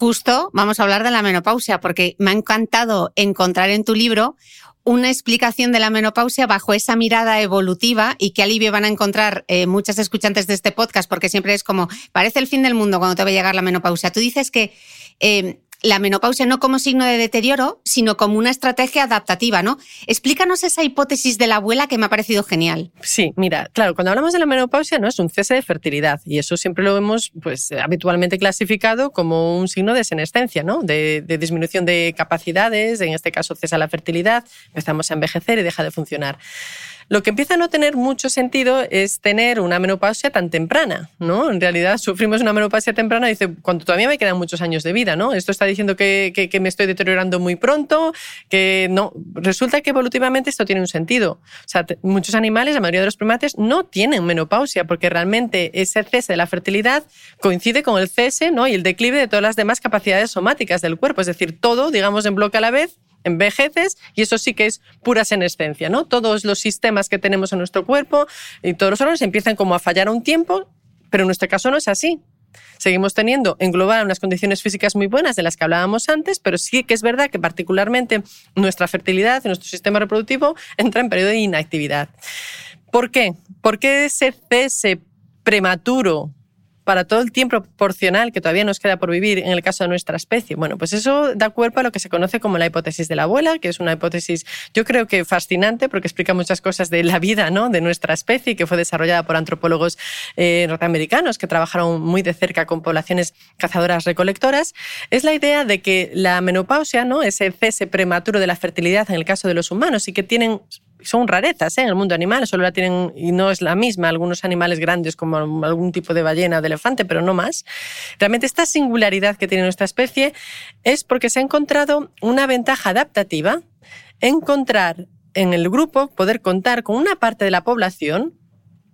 Justo vamos a hablar de la menopausia porque me ha encantado encontrar en tu libro una explicación de la menopausia bajo esa mirada evolutiva y qué alivio van a encontrar eh, muchas escuchantes de este podcast porque siempre es como, parece el fin del mundo cuando te va a llegar la menopausia. Tú dices que eh, la menopausia no como signo de deterioro, sino como una estrategia adaptativa, ¿no? Explícanos esa hipótesis de la abuela que me ha parecido genial. Sí, mira, claro, cuando hablamos de la menopausia no es un cese de fertilidad y eso siempre lo hemos pues habitualmente clasificado como un signo de senescencia, ¿no? De, de disminución de capacidades, en este caso cesa la fertilidad, empezamos a envejecer y deja de funcionar. Lo que empieza a no tener mucho sentido es tener una menopausia tan temprana, ¿no? En realidad sufrimos una menopausia temprana, dice, cuando todavía me quedan muchos años de vida, ¿no? Esto está diciendo que, que, me estoy deteriorando muy pronto, que no. Resulta que evolutivamente esto tiene un sentido. O sea, muchos animales, la mayoría de los primates, no tienen menopausia porque realmente ese cese de la fertilidad coincide con el cese ¿no? y el declive de todas las demás capacidades somáticas del cuerpo. Es decir, todo, digamos, en bloque a la vez envejeces y eso sí que es pura senescencia, ¿no? Todos los sistemas que tenemos en nuestro cuerpo y todos los órganos empiezan como a fallar a un tiempo, pero en nuestro caso no es así. Seguimos teniendo en global unas condiciones físicas muy buenas de las que hablábamos antes, pero sí que es verdad que particularmente nuestra fertilidad, nuestro sistema reproductivo entra en periodo de inactividad. ¿Por qué? ¿Por qué ese cese prematuro para todo el tiempo proporcional que todavía nos queda por vivir en el caso de nuestra especie. Bueno, pues eso da cuerpo a lo que se conoce como la hipótesis de la abuela, que es una hipótesis yo creo que fascinante porque explica muchas cosas de la vida ¿no? de nuestra especie, que fue desarrollada por antropólogos eh, norteamericanos que trabajaron muy de cerca con poblaciones cazadoras recolectoras. Es la idea de que la menopausia, ¿no? ese cese prematuro de la fertilidad en el caso de los humanos y que tienen son rarezas ¿eh? en el mundo animal, solo la tienen y no es la misma algunos animales grandes como algún tipo de ballena o de elefante, pero no más. Realmente esta singularidad que tiene nuestra especie es porque se ha encontrado una ventaja adaptativa, encontrar en el grupo, poder contar con una parte de la población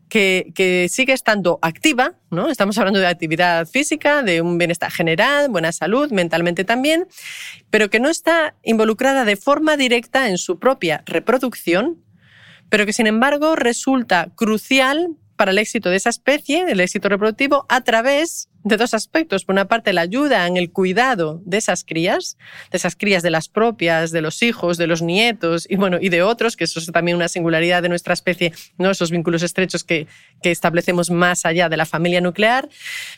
que, sigue estando activa, ¿no? Estamos hablando de actividad física, de un bienestar general, buena salud, mentalmente también, pero que no está involucrada de forma directa en su propia reproducción, pero que sin embargo resulta crucial para el éxito de esa especie, el éxito reproductivo, a través de dos aspectos. Por una parte, la ayuda en el cuidado de esas crías, de esas crías de las propias, de los hijos, de los nietos y, bueno, y de otros, que eso es también una singularidad de nuestra especie, ¿no? esos vínculos estrechos que, que establecemos más allá de la familia nuclear,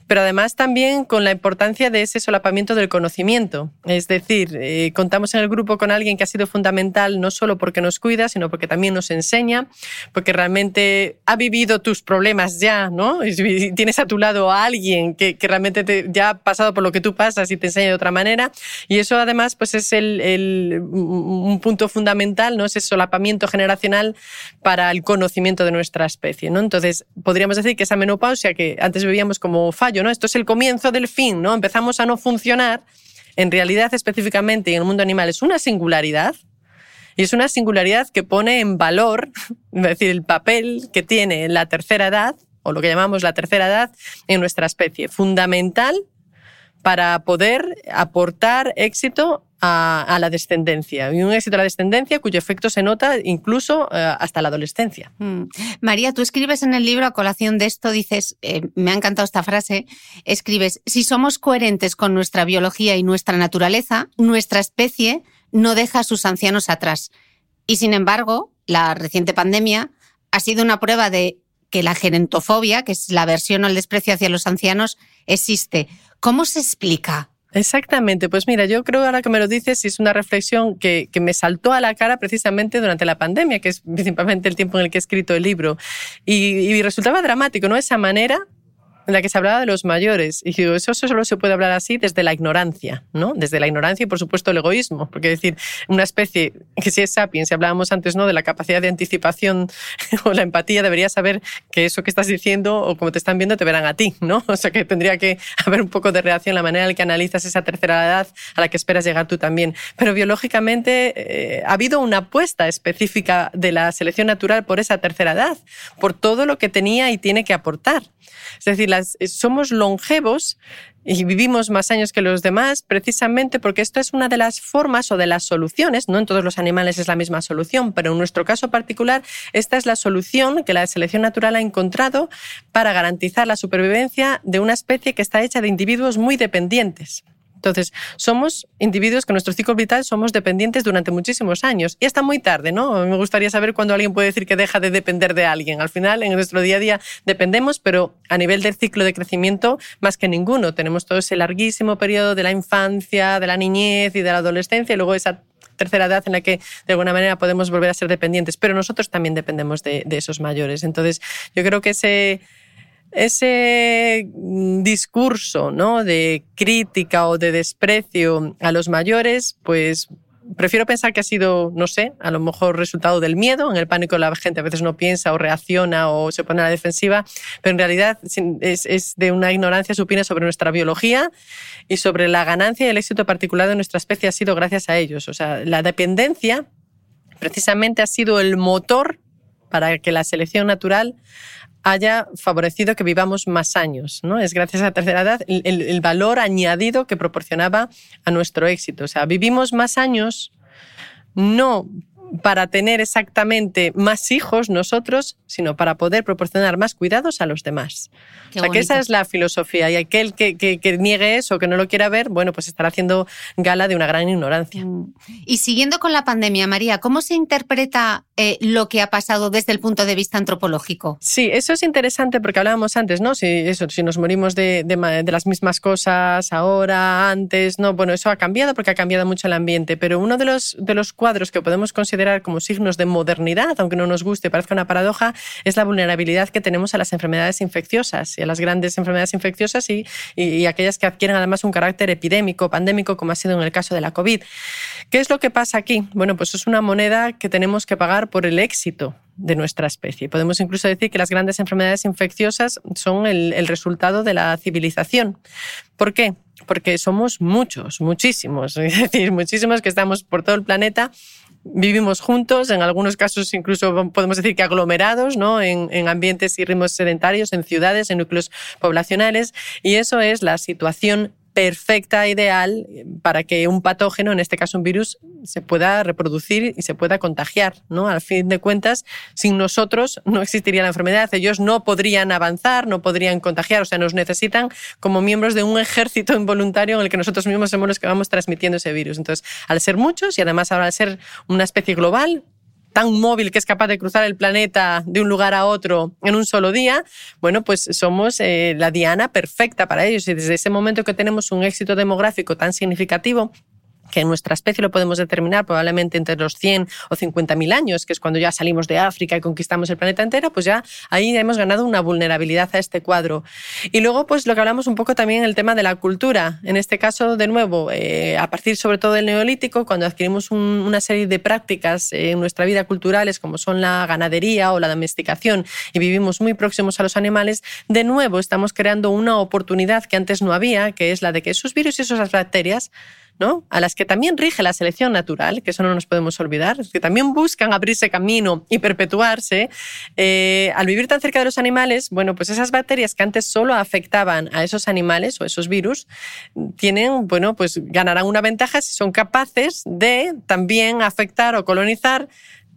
pero además también con la importancia de ese solapamiento del conocimiento. Es decir, eh, contamos en el grupo con alguien que ha sido fundamental no solo porque nos cuida, sino porque también nos enseña, porque realmente ha vivido tus problemas ya, ¿no? Tienes a tu lado a alguien que, que realmente te, ya ha pasado por lo que tú pasas y te enseña de otra manera. Y eso además pues es el, el, un punto fundamental, ¿no? ese solapamiento generacional para el conocimiento de nuestra especie. ¿no? Entonces, podríamos decir que esa menopausia que antes veíamos como fallo, ¿no? esto es el comienzo del fin, ¿no? empezamos a no funcionar. En realidad, específicamente en el mundo animal, es una singularidad, y es una singularidad que pone en valor, es decir, el papel que tiene la tercera edad o lo que llamamos la tercera edad en nuestra especie, fundamental para poder aportar éxito a, la descendencia. Y un éxito a la descendencia cuyo efecto se nota incluso eh, hasta la adolescencia. Mm. María, tú escribes en el libro a colación de esto, dices, eh, me ha encantado esta frase, escribes, si somos coherentes con nuestra biología y nuestra naturaleza, nuestra especie no deja a sus ancianos atrás. Y sin embargo, la reciente pandemia ha sido una prueba de que la gerentofobia, que es la aversión o el desprecio hacia los ancianos, existe. ¿Cómo se explica? Exactamente, pues mira, yo creo ahora que me lo dices, es una reflexión que, me saltó a la cara precisamente durante la pandemia, que es principalmente el tiempo en el que he escrito el libro. Y, y resultaba dramático, ¿no? Esa manera en la que se hablaba de los mayores. Y digo, eso solo se puede hablar así desde la ignorancia, ¿no? Desde la ignorancia y, por supuesto, el egoísmo. Porque decir, una especie que si es sapiens, si hablábamos antes, ¿no? De la capacidad de anticipación o la empatía, debería saber que eso que estás diciendo o como te están viendo te verán a ti, ¿no? O sea que tendría que haber un poco de reacción la manera en la que analizas esa tercera edad a la que esperas llegar tú también. Pero biológicamente eh, ha habido una apuesta específica de la selección natural por esa tercera edad, por todo lo que tenía y tiene que aportar. Es decir, eh, somos longevos y vivimos más años que los demás precisamente porque esto es una de las formas o de las soluciones, no en todos los animales es la misma solución, pero en nuestro caso particular esta es la solución que la selección natural ha encontrado para garantizar la supervivencia de una especie que está hecha de individuos muy dependientes Entonces, somos individuos que nuestro ciclo vital somos dependientes durante muchísimos años. Y está muy tarde, ¿no? Me gustaría saber cuándo alguien puede decir que deja de depender de alguien. Al final, en nuestro día a día dependemos, pero a nivel del ciclo de crecimiento, más que ninguno. Tenemos todo ese larguísimo periodo de la infancia, de la niñez y de la adolescencia, y luego esa tercera edad en la que de alguna manera podemos volver a ser dependientes, pero nosotros también dependemos de, de esos mayores. Entonces, yo creo que ese ese mm, discurso ¿no? de crítica o de desprecio a los mayores, pues prefiero pensar que ha sido, no sé, a lo mejor resultado del miedo. En el pánico la gente a veces no piensa o reacciona o se pone a la defensiva, pero en realidad es, es de una ignorancia supina sobre nuestra biología y sobre la ganancia y el éxito particular de nuestra especie ha sido gracias a ellos. O sea, la dependencia precisamente ha sido el motor para que la selección natural haya favorecido que vivamos más años. ¿no? Es gracias a la tercera edad el, el, valor añadido que proporcionaba a nuestro éxito. O sea, vivimos más años no para tener exactamente más hijos nosotros, sino para poder proporcionar más cuidados a los demás. o sea, que esa es la filosofía y aquel que, que, que, niegue eso, que no lo quiera ver, bueno, pues estará haciendo gala de una gran ignorancia. Mm. Y siguiendo con la pandemia, María, ¿cómo se interpreta eh, lo que ha pasado desde el punto de vista antropológico? Sí, eso es interesante porque hablábamos antes, ¿no? Si, eso, si nos morimos de, de, de las mismas cosas ahora, antes, no, bueno, eso ha cambiado porque ha cambiado mucho el ambiente, pero uno de los, de los cuadros que podemos considerar como signos de modernidad, aunque no nos guste, parezca una paradoja, es la vulnerabilidad que tenemos a las enfermedades infecciosas y a las grandes enfermedades infecciosas y, y, y aquellas que adquieren además un carácter epidémico, pandémico, como ha sido en el caso de la COVID. ¿Qué es lo que pasa aquí? Bueno, pues es una moneda que tenemos que pagar por el éxito de nuestra especie. Podemos incluso decir que las grandes enfermedades infecciosas son el, el resultado de la civilización. ¿Por qué? Porque somos muchos, muchísimos, es decir, muchísimos que estamos por todo el planeta vivimos juntos, en algunos casos incluso podemos decir que aglomerados, ¿no? En, en, ambientes y ritmos sedentarios, en ciudades, en núcleos poblacionales, y eso es la situación perfecta, ideal, para que un patógeno, en este caso un virus, se pueda reproducir y se pueda contagiar. ¿no? Al fin de cuentas, sin nosotros no existiría la enfermedad. Ellos no podrían avanzar, no podrían contagiar. O sea, nos necesitan como miembros de un ejército involuntario en el que nosotros mismos somos los que vamos transmitiendo ese virus. Entonces, al ser muchos y además al ser una especie global, tan móvil que es capaz de cruzar el planeta de un lugar a otro en un solo día, bueno, pues somos eh, la diana perfecta para ellos. Y desde ese momento que tenemos un éxito demográfico tan significativo, que en nuestra especie lo podemos determinar probablemente entre los 100 o 50 mil años, que es cuando ya salimos de África y conquistamos el planeta entero, pues ya ahí hemos ganado una vulnerabilidad a este cuadro. Y luego, pues lo que hablamos un poco también el tema de la cultura. En este caso, de nuevo, eh, a partir sobre todo del neolítico, cuando adquirimos un, una serie de prácticas en nuestra vida culturales, como son la ganadería o la domesticación, y vivimos muy próximos a los animales, de nuevo estamos creando una oportunidad que antes no había, que es la de que esos virus y esas bacterias ¿no? a las que también rige la selección natural, que eso no nos podemos olvidar, que también buscan abrirse camino y perpetuarse, eh, al vivir tan cerca de los animales, bueno, pues esas bacterias que antes solo afectaban a esos animales o esos virus, tienen, bueno, pues ganarán una ventaja si son capaces de también afectar o colonizar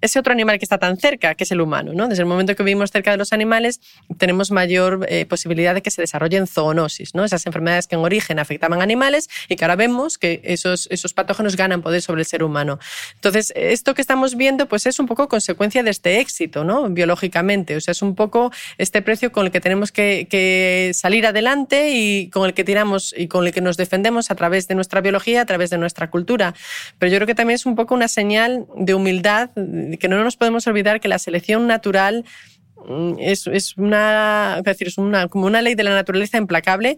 ese otro animal que está tan cerca, que es el humano. ¿no? Desde el momento que vivimos cerca de los animales, tenemos mayor eh, posibilidad de que se desarrollen zoonosis, ¿no? esas enfermedades que en origen afectaban animales y que ahora vemos que esos, esos patógenos ganan poder sobre el ser humano. Entonces, esto que estamos viendo pues es un poco consecuencia de este éxito ¿no? biológicamente. O sea, es un poco este precio con el que tenemos que, que salir adelante y con el que tiramos y con el que nos defendemos a través de nuestra biología, a través de nuestra cultura. Pero yo creo que también es un poco una señal de humildad que no nos podemos olvidar que la selección natural mm, es, es una, es decir, es una, como una ley de la naturaleza implacable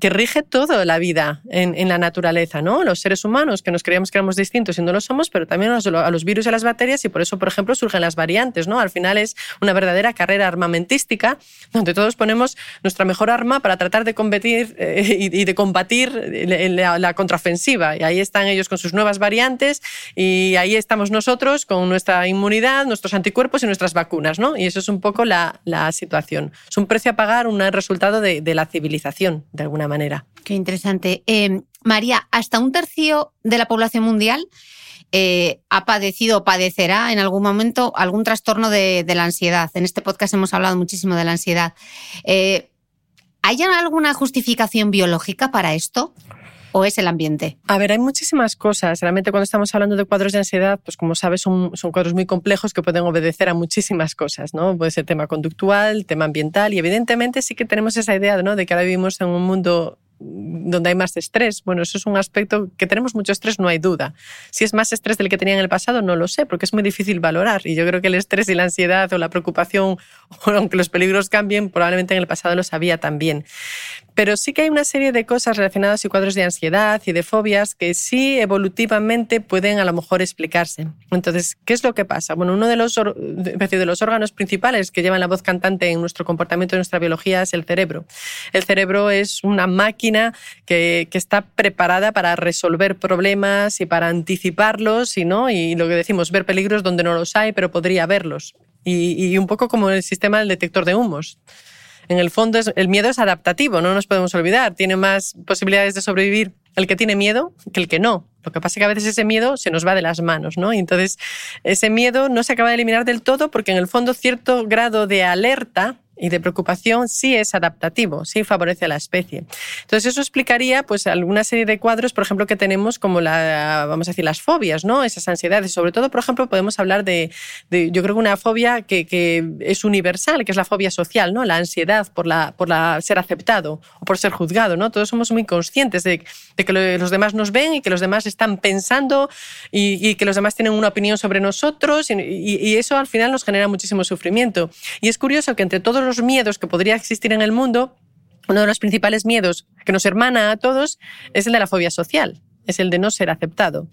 que rige toda la vida en, en, la naturaleza, ¿no? Los seres humanos, que nos creíamos que éramos distintos y no lo somos, pero también a los, a los, virus y a las bacterias, y por eso, por ejemplo, surgen las variantes, ¿no? Al final es una verdadera carrera armamentística, donde todos ponemos nuestra mejor arma para tratar de combatir eh, y, y, de combatir la, la, contraofensiva. Y ahí están ellos con sus nuevas variantes, y ahí estamos nosotros con nuestra inmunidad, nuestros anticuerpos y nuestras vacunas, ¿no? Y eso es un poco la, la situación. Es un precio a pagar, un resultado de, de la civilización, de alguna manera. Qué interesante. Eh, María, hasta un tercio de la población mundial eh, ha padecido o padecerá en algún momento algún trastorno de, la ansiedad. En este podcast hemos hablado muchísimo de la ansiedad. Eh, ¿Hay alguna justificación biológica para esto? O es el ambiente? A ver, hay muchísimas cosas. Realmente cuando estamos hablando de cuadros de ansiedad, pues como sabes, son, son cuadros muy complejos que pueden obedecer a muchísimas cosas, ¿no? Puede ser tema conductual, tema ambiental y evidentemente sí que tenemos esa idea, ¿no? De que ahora vivimos en un mundo donde hay más estrés. Bueno, eso es un aspecto que tenemos mucho estrés, no hay duda. Si es más estrés del que tenía en el pasado, no lo sé, porque es muy difícil valorar. Y yo creo que el estrés y la ansiedad o la preocupación, o aunque los peligros cambien, probablemente en el pasado lo sabía también. Pero sí que hay una serie de cosas relacionadas con cuadros de ansiedad y de fobias que sí evolutivamente pueden a lo mejor explicarse. Entonces, ¿qué es lo que pasa? Bueno, uno de los, de los órganos principales que llevan la voz cantante en nuestro comportamiento, en nuestra biología, es el cerebro. El cerebro es una máquina que, que está preparada para resolver problemas y para anticiparlos y, ¿no? y lo que decimos, ver peligros donde no los hay, pero podría verlos. Y, y un poco como el sistema del detector de humos en el fondo el miedo es adaptativo, no nos podemos olvidar. Tiene más posibilidades de sobrevivir el que tiene miedo que el que no. Lo que pasa es que a veces ese miedo se nos va de las manos, ¿no? Y entonces ese miedo no se acaba de eliminar del todo porque en el fondo cierto grado de alerta y de preocupación sí es adaptativo, sí favorece a la especie. Entonces eso explicaría pues alguna serie de cuadros, por ejemplo, que tenemos como la, vamos a decir, las fobias, ¿no? Esas ansiedades. Sobre todo, por ejemplo, podemos hablar de, yo creo que una fobia que, que, es universal, que es la fobia social, ¿no? La ansiedad por, la, por la, ser aceptado o por ser juzgado, ¿no? Todos somos muy conscientes de, de que los demás nos ven y que los demás están pensando y, y que los demás tienen una opinión sobre nosotros y, y, eso al final nos genera muchísimo sufrimiento. Y es curioso que entre todos los miedos que podría existir en el mundo, uno de los principales miedos que nos hermana a todos es el de la fobia social, es el de no ser aceptado.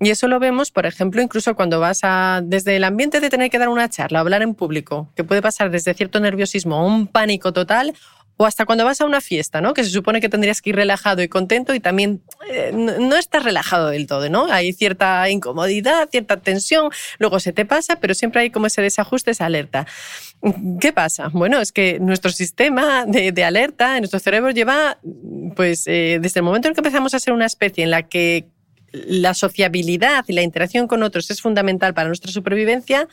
Y eso lo vemos, por ejemplo, incluso cuando vas a, desde el ambiente de tener que dar una charla, hablar en público, que puede pasar desde cierto nerviosismo a un pánico total, o hasta cuando vas a una fiesta, ¿no? Que se supone que tendrías que ir relajado y contento y también eh, no estás relajado del todo, ¿no? Hay cierta incomodidad, cierta tensión, luego se te pasa, pero siempre hay como ese desajuste, esa alerta. ¿Qué pasa? Bueno, es que nuestro sistema de, alerta en nuestro cerebro lleva, pues, eh, desde el momento en que empezamos a ser una especie en la que la sociabilidad y la interacción con otros es fundamental para nuestra supervivencia,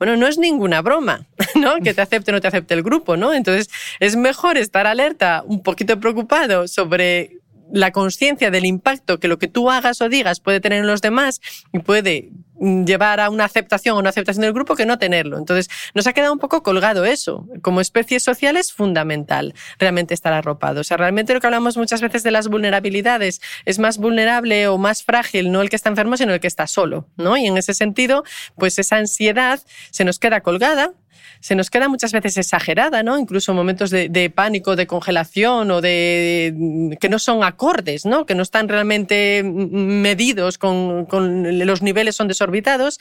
bueno, no es ninguna broma, ¿no? Que te acepte o no te acepte el grupo, ¿no? Entonces, es mejor estar alerta, un poquito preocupado sobre la conciencia del impacto que lo que tú hagas o digas puede tener en los demás y puede llevar a una aceptación o una aceptación del grupo que no tenerlo. Entonces, nos ha quedado un poco colgado eso. Como especie social es fundamental realmente estar arropado. O sea, realmente lo que hablamos muchas veces de las vulnerabilidades es más vulnerable o más frágil no el que está enfermo, sino el que está solo, ¿no? Y en ese sentido, pues esa ansiedad se nos queda colgada se nos queda muchas veces exagerada, ¿no? Incluso momentos de, pánico, de congelación o de que no son acordes, ¿no? Que no están realmente medidos con, los niveles son desorbitados,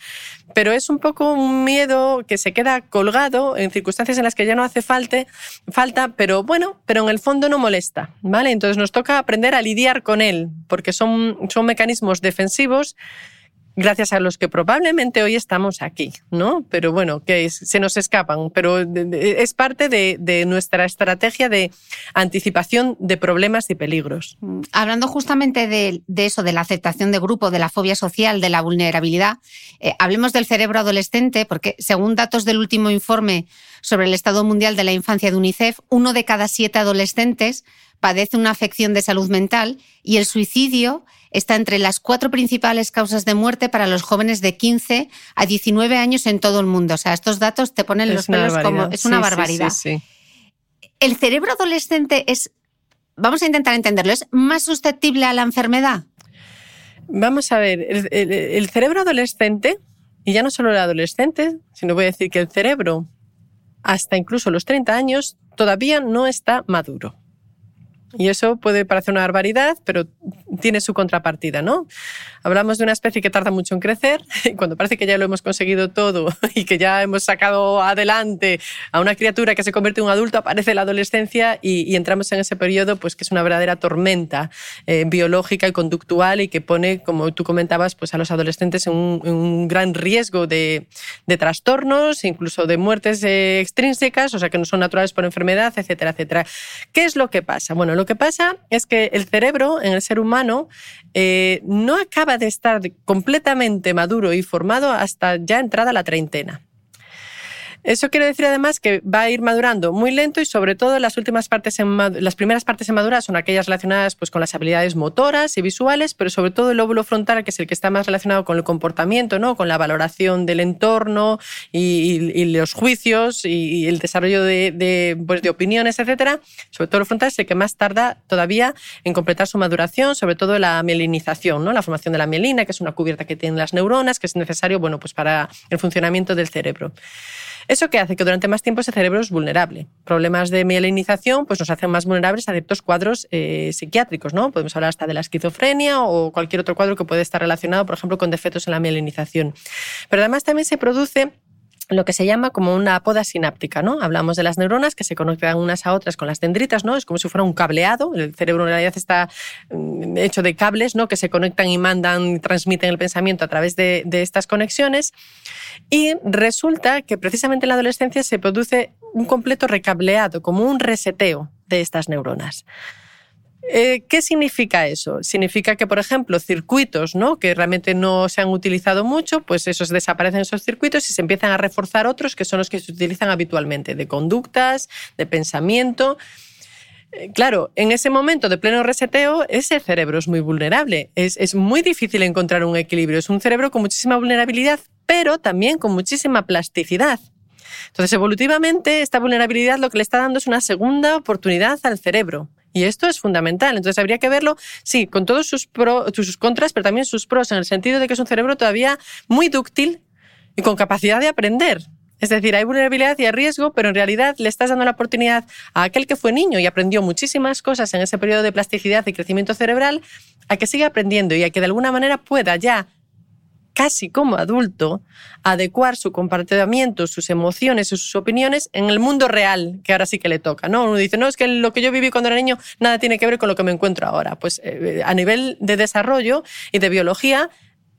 pero es un poco un miedo que se queda colgado en circunstancias en las que ya no hace falta, falta, pero bueno, pero en el fondo no molesta, ¿vale? Entonces nos toca aprender a lidiar con él, porque son, son mecanismos defensivos gracias a los que probablemente hoy estamos aquí, ¿no? Pero bueno, que se nos escapan, pero es parte de, nuestra estrategia de anticipación de problemas y peligros. Hablando justamente de, eso, de la aceptación de grupo, de la fobia social, de la vulnerabilidad, eh, hablemos del cerebro adolescente, porque según datos del último informe sobre el Estado Mundial de la Infancia de UNICEF, uno de cada siete adolescentes padece una afección de salud mental y el suicidio está entre las cuatro principales causas de muerte para los jóvenes de 15 a 19 años en todo el mundo. O sea, estos datos te ponen los pelos como... Es una barbaridad. el cerebro adolescente es, vamos a intentar entenderlo, es más susceptible a la enfermedad. Vamos a ver, el cerebro adolescente, y ya no solo el adolescente, sino voy a decir que el cerebro hasta incluso los 30 años todavía no está maduro. Y eso puede parecer una barbaridad, pero tiene su contrapartida, ¿no? Hablamos de una especie que tarda mucho en crecer y cuando parece que ya lo hemos conseguido todo y que ya hemos sacado adelante a una criatura que se convierte en un adulto, aparece la adolescencia y, entramos en ese periodo pues que es una verdadera tormenta eh, biológica y conductual y que pone, como tú comentabas, pues a los adolescentes en un, gran riesgo de, de, trastornos, incluso de muertes eh, extrínsecas, o sea que no son naturales por enfermedad, etcétera, etcétera. ¿Qué es lo que pasa? Bueno, lo que pasa es que el cerebro en el ser humano eh, no acaba de estar completamente maduro y formado hasta ya entrada la treintena. Eso quiere decir además que va a ir madurando muy lento y sobre todo las últimas partes las primeras partes en madurar son aquellas relacionadas pues, con las habilidades motoras y visuales, pero sobre todo el lóbulo frontal, que es el que está más relacionado con el comportamiento, ¿no? con la valoración del entorno y, los juicios y, el desarrollo de, pues, de opiniones, etcétera. Sobre todo el frontal es el que más tarda todavía en completar su maduración, sobre todo la mielinización, ¿no? la formación de la mielina, que es una cubierta que tienen las neuronas, que es necesario bueno, pues, para el funcionamiento del cerebro. ¿Eso qué hace? Que durante más tiempo ese cerebro es vulnerable. Problemas de mielinización pues nos hacen más vulnerables a ciertos cuadros eh, psiquiátricos. ¿no? Podemos hablar hasta de la esquizofrenia o cualquier otro cuadro que puede estar relacionado, por ejemplo, con defectos en la mielinización. Pero además también se produce lo que se llama como una poda sináptica, ¿no? Hablamos de las neuronas que se conectan unas a otras con las dendritas, ¿no? Es como si fuera un cableado. El cerebro en realidad está mm, hecho de cables, ¿no? Que se conectan y mandan y transmiten el pensamiento a través de estas conexiones. Y resulta que precisamente en la adolescencia se produce un completo recableado, como un reseteo de estas neuronas. Eh, ¿Qué significa eso? Significa que, por ejemplo, circuitos ¿no? que realmente no se han utilizado mucho, pues esos desaparecen esos circuitos y se empiezan a reforzar otros que son los que se utilizan habitualmente, de conductas, de pensamiento. Eh, claro, en ese momento de pleno reseteo, ese cerebro es muy vulnerable. Es, es muy difícil encontrar un equilibrio. Es un cerebro con muchísima vulnerabilidad, pero también con muchísima plasticidad. Entonces, evolutivamente, esta vulnerabilidad lo que le está dando es una segunda oportunidad al cerebro. Y esto es fundamental. Entonces habría que verlo, sí, con todos sus, pros, sus contras, pero también sus pros, en el sentido de que es un cerebro todavía muy dúctil y con capacidad de aprender. Es decir, hay vulnerabilidad y hay riesgo, pero en realidad le estás dando la oportunidad a aquel que fue niño y aprendió muchísimas cosas en ese periodo de plasticidad y crecimiento cerebral, a que siga aprendiendo y a que de alguna manera pueda ya casi como adulto, adecuar su comportamiento, sus emociones y sus opiniones en el mundo real, que ahora sí que le toca. ¿no? Uno dice, no, es que lo que yo viví cuando era niño nada tiene que ver con lo que me encuentro ahora. Pues eh, a nivel de desarrollo y de biología,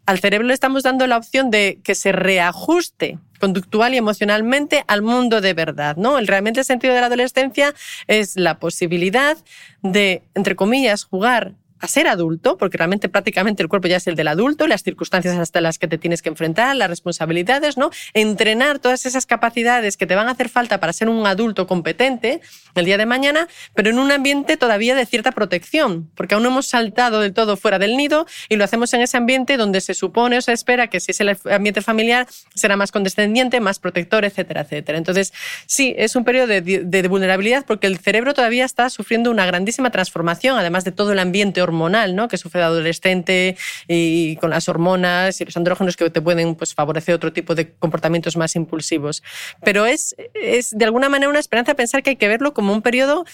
al cerebro le estamos dando la opción de que se reajuste conductual y emocionalmente al mundo de verdad, ¿no? El realmente sentido de la adolescencia es la posibilidad de, entre comillas, jugar a ser adulto, porque realmente prácticamente el cuerpo ya es el del adulto, las circunstancias hasta las que te tienes que enfrentar, las responsabilidades, ¿no? Entrenar todas esas capacidades que te van a hacer falta para ser un adulto competente el día de mañana, pero en un ambiente todavía de cierta protección, porque aún no hemos saltado del todo fuera del nido y lo hacemos en ese ambiente donde se supone o se espera que si es el ambiente familiar será más condescendiente, más protector, etcétera, etcétera. Entonces, sí, es un periodo de, de vulnerabilidad porque el cerebro todavía está sufriendo una grandísima transformación, además de todo el ambiente hormonal ¿no? que sufre de adolescente y con las hormonas y los andrógenos que te pueden pues, favorecer otro tipo de comportamientos más impulsivos. Pero es, es de alguna manera una esperanza pensar que hay que verlo como un periodo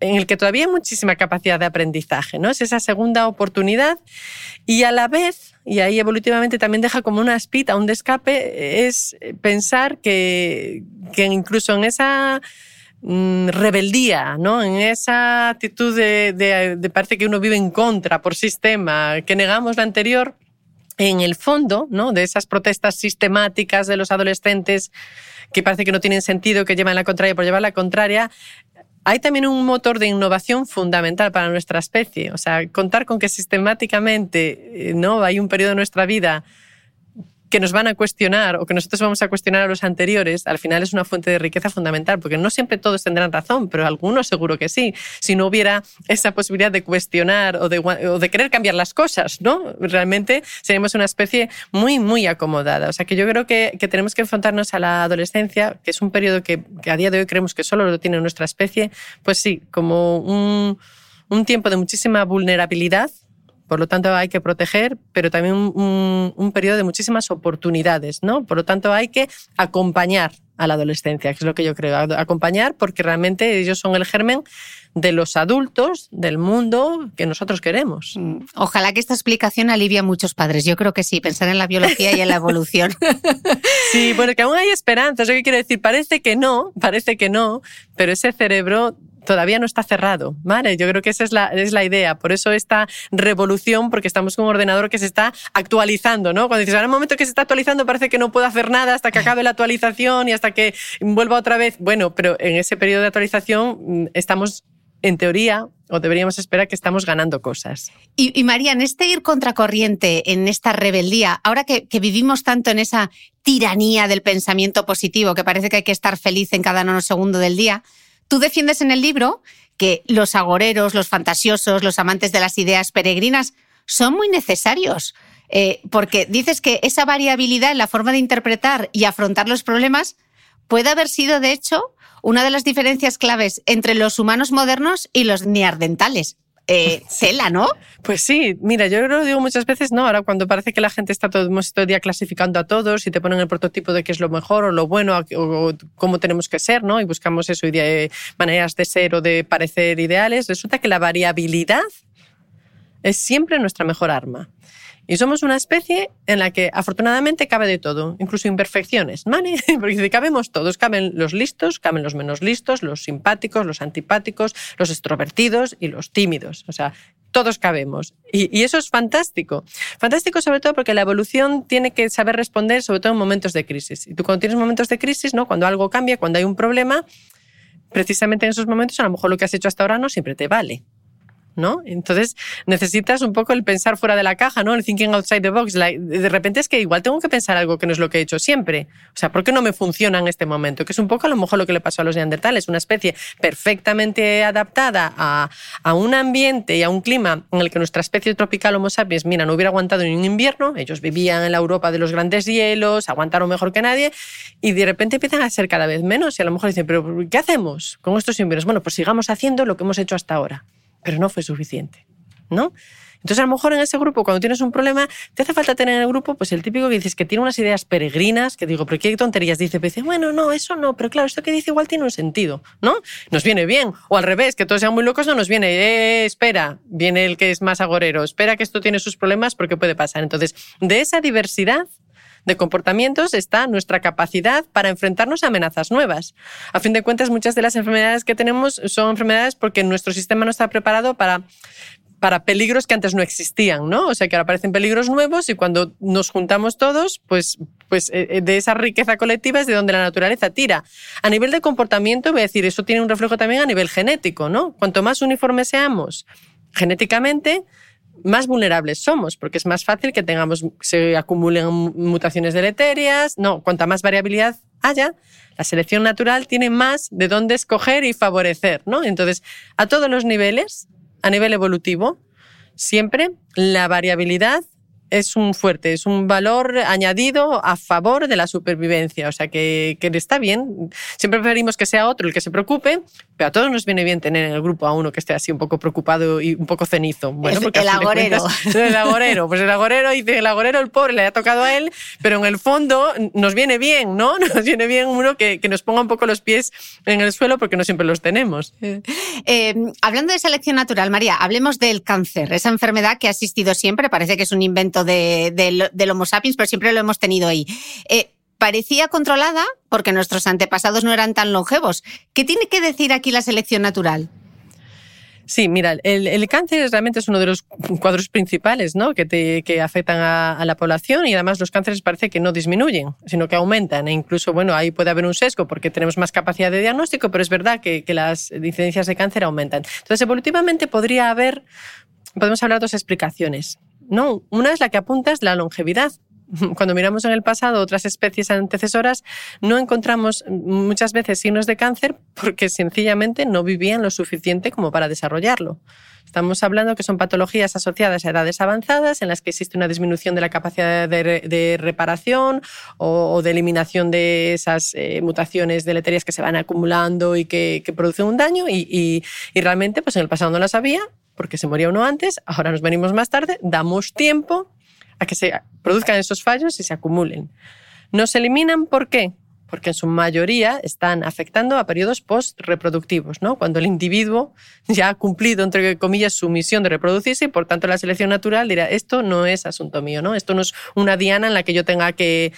en el que todavía hay muchísima capacidad de aprendizaje, ¿no? Es esa segunda oportunidad y a la vez, y ahí evolutivamente también deja como una espita, un escape, es pensar que, incluso en esa Mm, rebeldía, ¿no? En esa actitud de, de, parece que uno vive en contra por sistema, que negamos la anterior, en el fondo, ¿no? De esas protestas sistemáticas de los adolescentes que parece que no tienen sentido, que llevan la contraria por llevar la contraria, hay también un motor de innovación fundamental para nuestra especie. O sea, contar con que sistemáticamente, eh, ¿no? Hay un periodo de nuestra vida que nos van a cuestionar o que nosotros vamos a cuestionar a los anteriores, al final es una fuente de riqueza fundamental, porque no siempre todos tendrán razón, pero algunos seguro que sí. Si no hubiera esa posibilidad de cuestionar o de, querer cambiar las cosas, ¿no? Realmente seríamos una especie muy, muy acomodada. O sea que yo creo que, tenemos que enfrentarnos a la adolescencia, que es un periodo que, a día de hoy creemos que solo lo tiene nuestra especie, pues sí, como un, un tiempo de muchísima vulnerabilidad por lo tanto, hay que proteger, pero también un, periodo de muchísimas oportunidades, ¿no? Por lo tanto, hay que acompañar a la adolescencia, que es lo que yo creo, acompañar porque realmente ellos son el germen de los adultos del mundo que nosotros queremos. Mm, ojalá que esta explicación alivie a muchos padres. Yo creo que sí, pensar en la biología y en la evolución. sí, bueno, que aún hay esperanza. Que quiero decir, parece que no, parece que no, pero ese cerebro todavía no está cerrado, ¿vale? Yo creo que esa es la, es la idea. Por eso esta revolución, porque estamos con un ordenador que se está actualizando, ¿no? Cuando dices, ahora el momento que se está actualizando parece que no puedo hacer nada hasta que acabe la actualización y hasta que vuelva otra vez. Bueno, pero en ese periodo de actualización mm, estamos en teoría, o deberíamos esperar que estamos ganando cosas. Y, María, en este ir contracorriente, en esta rebeldía, ahora que, vivimos tanto en esa tiranía del pensamiento positivo, que parece que hay que estar feliz en cada nanosegundo del día, tú defiendes en el libro que los agoreros, los fantasiosos, los amantes de las ideas peregrinas son muy necesarios. Eh, porque dices que esa variabilidad en la forma de interpretar y afrontar los problemas puede haber sido, de hecho, una de las diferencias claves entre los humanos modernos y los neardentales. Eh, cela, ¿no? Pues sí, mira, yo lo digo muchas veces, ¿no? Ahora cuando parece que la gente está todo, todo el día clasificando a todos y te ponen el prototipo de qué es lo mejor o lo bueno o, cómo tenemos que ser, ¿no? Y buscamos eso, de maneras de ser o de parecer ideales, resulta que la variabilidad es siempre nuestra mejor arma. Y somos una especie en la que afortunadamente cabe de todo, incluso imperfecciones, ¿vale? Porque cabemos todos, caben los listos, caben los menos listos, los simpáticos, los antipáticos, los extrovertidos y los tímidos. O sea, todos cabemos. Y, eso es fantástico. Fantástico sobre todo porque la evolución tiene que saber responder sobre todo en momentos de crisis. Y tú cuando tienes momentos de crisis, ¿no? cuando algo cambia, cuando hay un problema, precisamente en esos momentos a lo mejor lo que has hecho hasta ahora no siempre te vale. ¿No? Entonces necesitas un poco el pensar fuera de la caja, ¿no? El thinking outside the box. de repente es que igual tengo que pensar algo que no es lo que he hecho siempre. O sea, ¿por qué no me funciona en este momento? Que es un poco a lo mejor lo que le pasó a los neandertales, una especie perfectamente adaptada a, un ambiente y a un clima en el que nuestra especie tropical Homo sapiens, mira, no hubiera aguantado ni un invierno, ellos vivían en la Europa de los grandes hielos, aguantaron mejor que nadie y de repente empiezan a ser cada vez menos y a lo mejor dicen, pero ¿qué hacemos con estos inviernos? Bueno, pues sigamos haciendo lo que hemos hecho hasta ahora pero no fue suficiente, ¿no? Entonces, a lo mejor en ese grupo, cuando tienes un problema, te hace falta tener en el grupo pues el típico que dices que tiene unas ideas peregrinas, que digo, pero qué tonterías dice, pero dice, bueno, no, eso no, pero claro, esto que dice igual tiene un sentido, ¿no? Nos viene bien. O al revés, que todos sean muy locos, no nos viene, eh, espera, viene el que es más agorero, espera que esto tiene sus problemas porque puede pasar. Entonces, de esa diversidad de comportamientos está nuestra capacidad para enfrentarnos a amenazas nuevas. A fin de cuentas, muchas de las enfermedades que tenemos son enfermedades porque nuestro sistema no está preparado para para peligros que antes no existían, ¿no? O sea, que ahora aparecen peligros nuevos y cuando nos juntamos todos, pues, pues eh, eh, de esa riqueza colectiva es de donde la naturaleza tira. A nivel de comportamiento, voy a decir, eso tiene un reflejo también a nivel genético, ¿no? Cuanto más uniformes seamos genéticamente, más vulnerables somos, porque es más fácil que tengamos, se acumulen mutaciones deleterias. No, cuanta más variabilidad haya, la selección natural tiene más de dónde escoger y favorecer, ¿no? Entonces, a todos los niveles, a nivel evolutivo, siempre la variabilidad es un fuerte, es un valor añadido a favor de la supervivencia. O sea, que, que, está bien. Siempre preferimos que sea otro el que se preocupe, pero a todos nos viene bien tener en el grupo a uno que esté así un poco preocupado y un poco cenizo. Bueno, porque el agorero. el agorero. Pues el agorero, dice el agorero, el pobre, le ha tocado a él, pero en el fondo nos viene bien, ¿no? Nos viene bien uno que, que nos ponga un poco los pies en el suelo porque no siempre los tenemos. Eh, hablando de selección natural, María, hablemos del cáncer, esa enfermedad que ha existido siempre, parece que es un invento de, del Homo sapiens, pero siempre lo hemos tenido ahí. Eh, parecía controlada porque nuestros antepasados no eran tan longevos. ¿Qué tiene que decir aquí la selección natural? Sí, mira, el, cáncer realmente es uno de los cuadros principales ¿no? que, afectan a, la población y además los cánceres parece que no disminuyen, sino que aumentan. E incluso, bueno, ahí puede haber un sesgo porque tenemos más capacidad de diagnóstico, pero es verdad que, que las incidencias de cáncer aumentan. Entonces, evolutivamente podría haber, podemos hablar de dos explicaciones. No, una es la que apunta es la longevidad. cuando miramos en el pasado otras especies antecesoras, no encontramos muchas veces signos de cáncer porque sencillamente no vivían lo suficiente como para desarrollarlo. Estamos hablando que son patologías asociadas a edades avanzadas en las que existe una disminución de la capacidad de, reparación o, de eliminación de esas eh, mutaciones deleterias que se van acumulando y que, producen un daño y, y realmente pues en el pasado no las había porque se moría uno antes, ahora nos venimos más tarde, damos tiempo a que se produzcan esos fallos y se acumulen. No se eliminan, ¿por qué? Porque en su mayoría están afectando a periodos post-reproductivos, ¿no? cuando el individuo ya ha cumplido, entre comillas, su misión de reproducirse y por tanto la selección natural dirá, esto no es asunto mío, ¿no? esto no es una diana en la que yo tenga que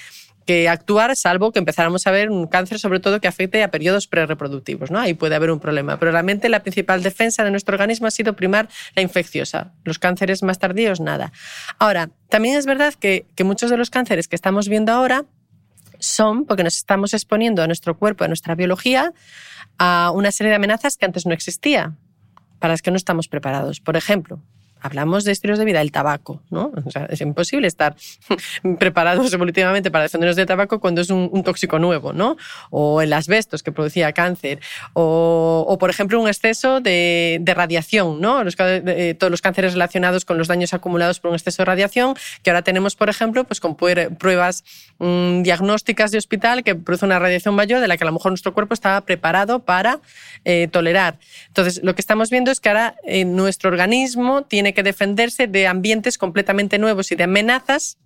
que actuar, salvo que empezáramos a ver un cáncer, sobre todo, que afecte a periodos prereproductivos. ¿no? Ahí puede haber un problema. Pero realmente la principal defensa de nuestro organismo ha sido primar la infecciosa. Los cánceres más tardíos, nada. Ahora, también es verdad que, que muchos de los cánceres que estamos viendo ahora son porque nos estamos exponiendo a nuestro cuerpo, a nuestra biología, a una serie de amenazas que antes no existía para las que no estamos preparados. Por ejemplo, hablamos de estilos de vida, el tabaco, ¿no? O sea, es imposible estar preparados evolutivamente para defendernos del tabaco cuando es un, tóxico nuevo, ¿no? O el asbestos que producía cáncer, o, por ejemplo un exceso de, radiación, ¿no? todos los cánceres relacionados con los daños acumulados por un exceso de radiación, que ahora tenemos, por ejemplo, pues con pruebas mm, diagnósticas de hospital que produce una radiación mayor de la que a lo mejor nuestro cuerpo estaba preparado para eh, tolerar. Entonces, lo que estamos viendo es que ahora eh, nuestro organismo tiene que defenderse de ambientes completamente nuevos y de amenazas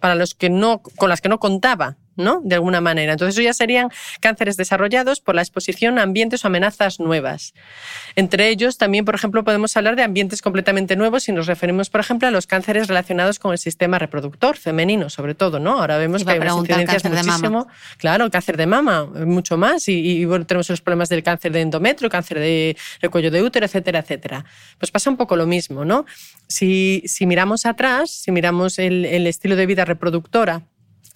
para los que no, con las que no contaba. ¿No? De alguna manera. Entonces, eso ya serían cánceres desarrollados por la exposición a ambientes o amenazas nuevas. Entre ellos, también, por ejemplo, podemos hablar de ambientes completamente nuevos si nos referimos, por ejemplo, a los cánceres relacionados con el sistema reproductor femenino, sobre todo, ¿no? Ahora vemos que hay unas incidencias muchísimo. Claro, cáncer de mama, mucho más. Y, bueno, tenemos los problemas del cáncer de endometrio, cáncer de, cuello de útero, etcétera, etcétera. Pues pasa un poco lo mismo, ¿no? Si, si miramos atrás, si miramos el, el estilo de vida reproductora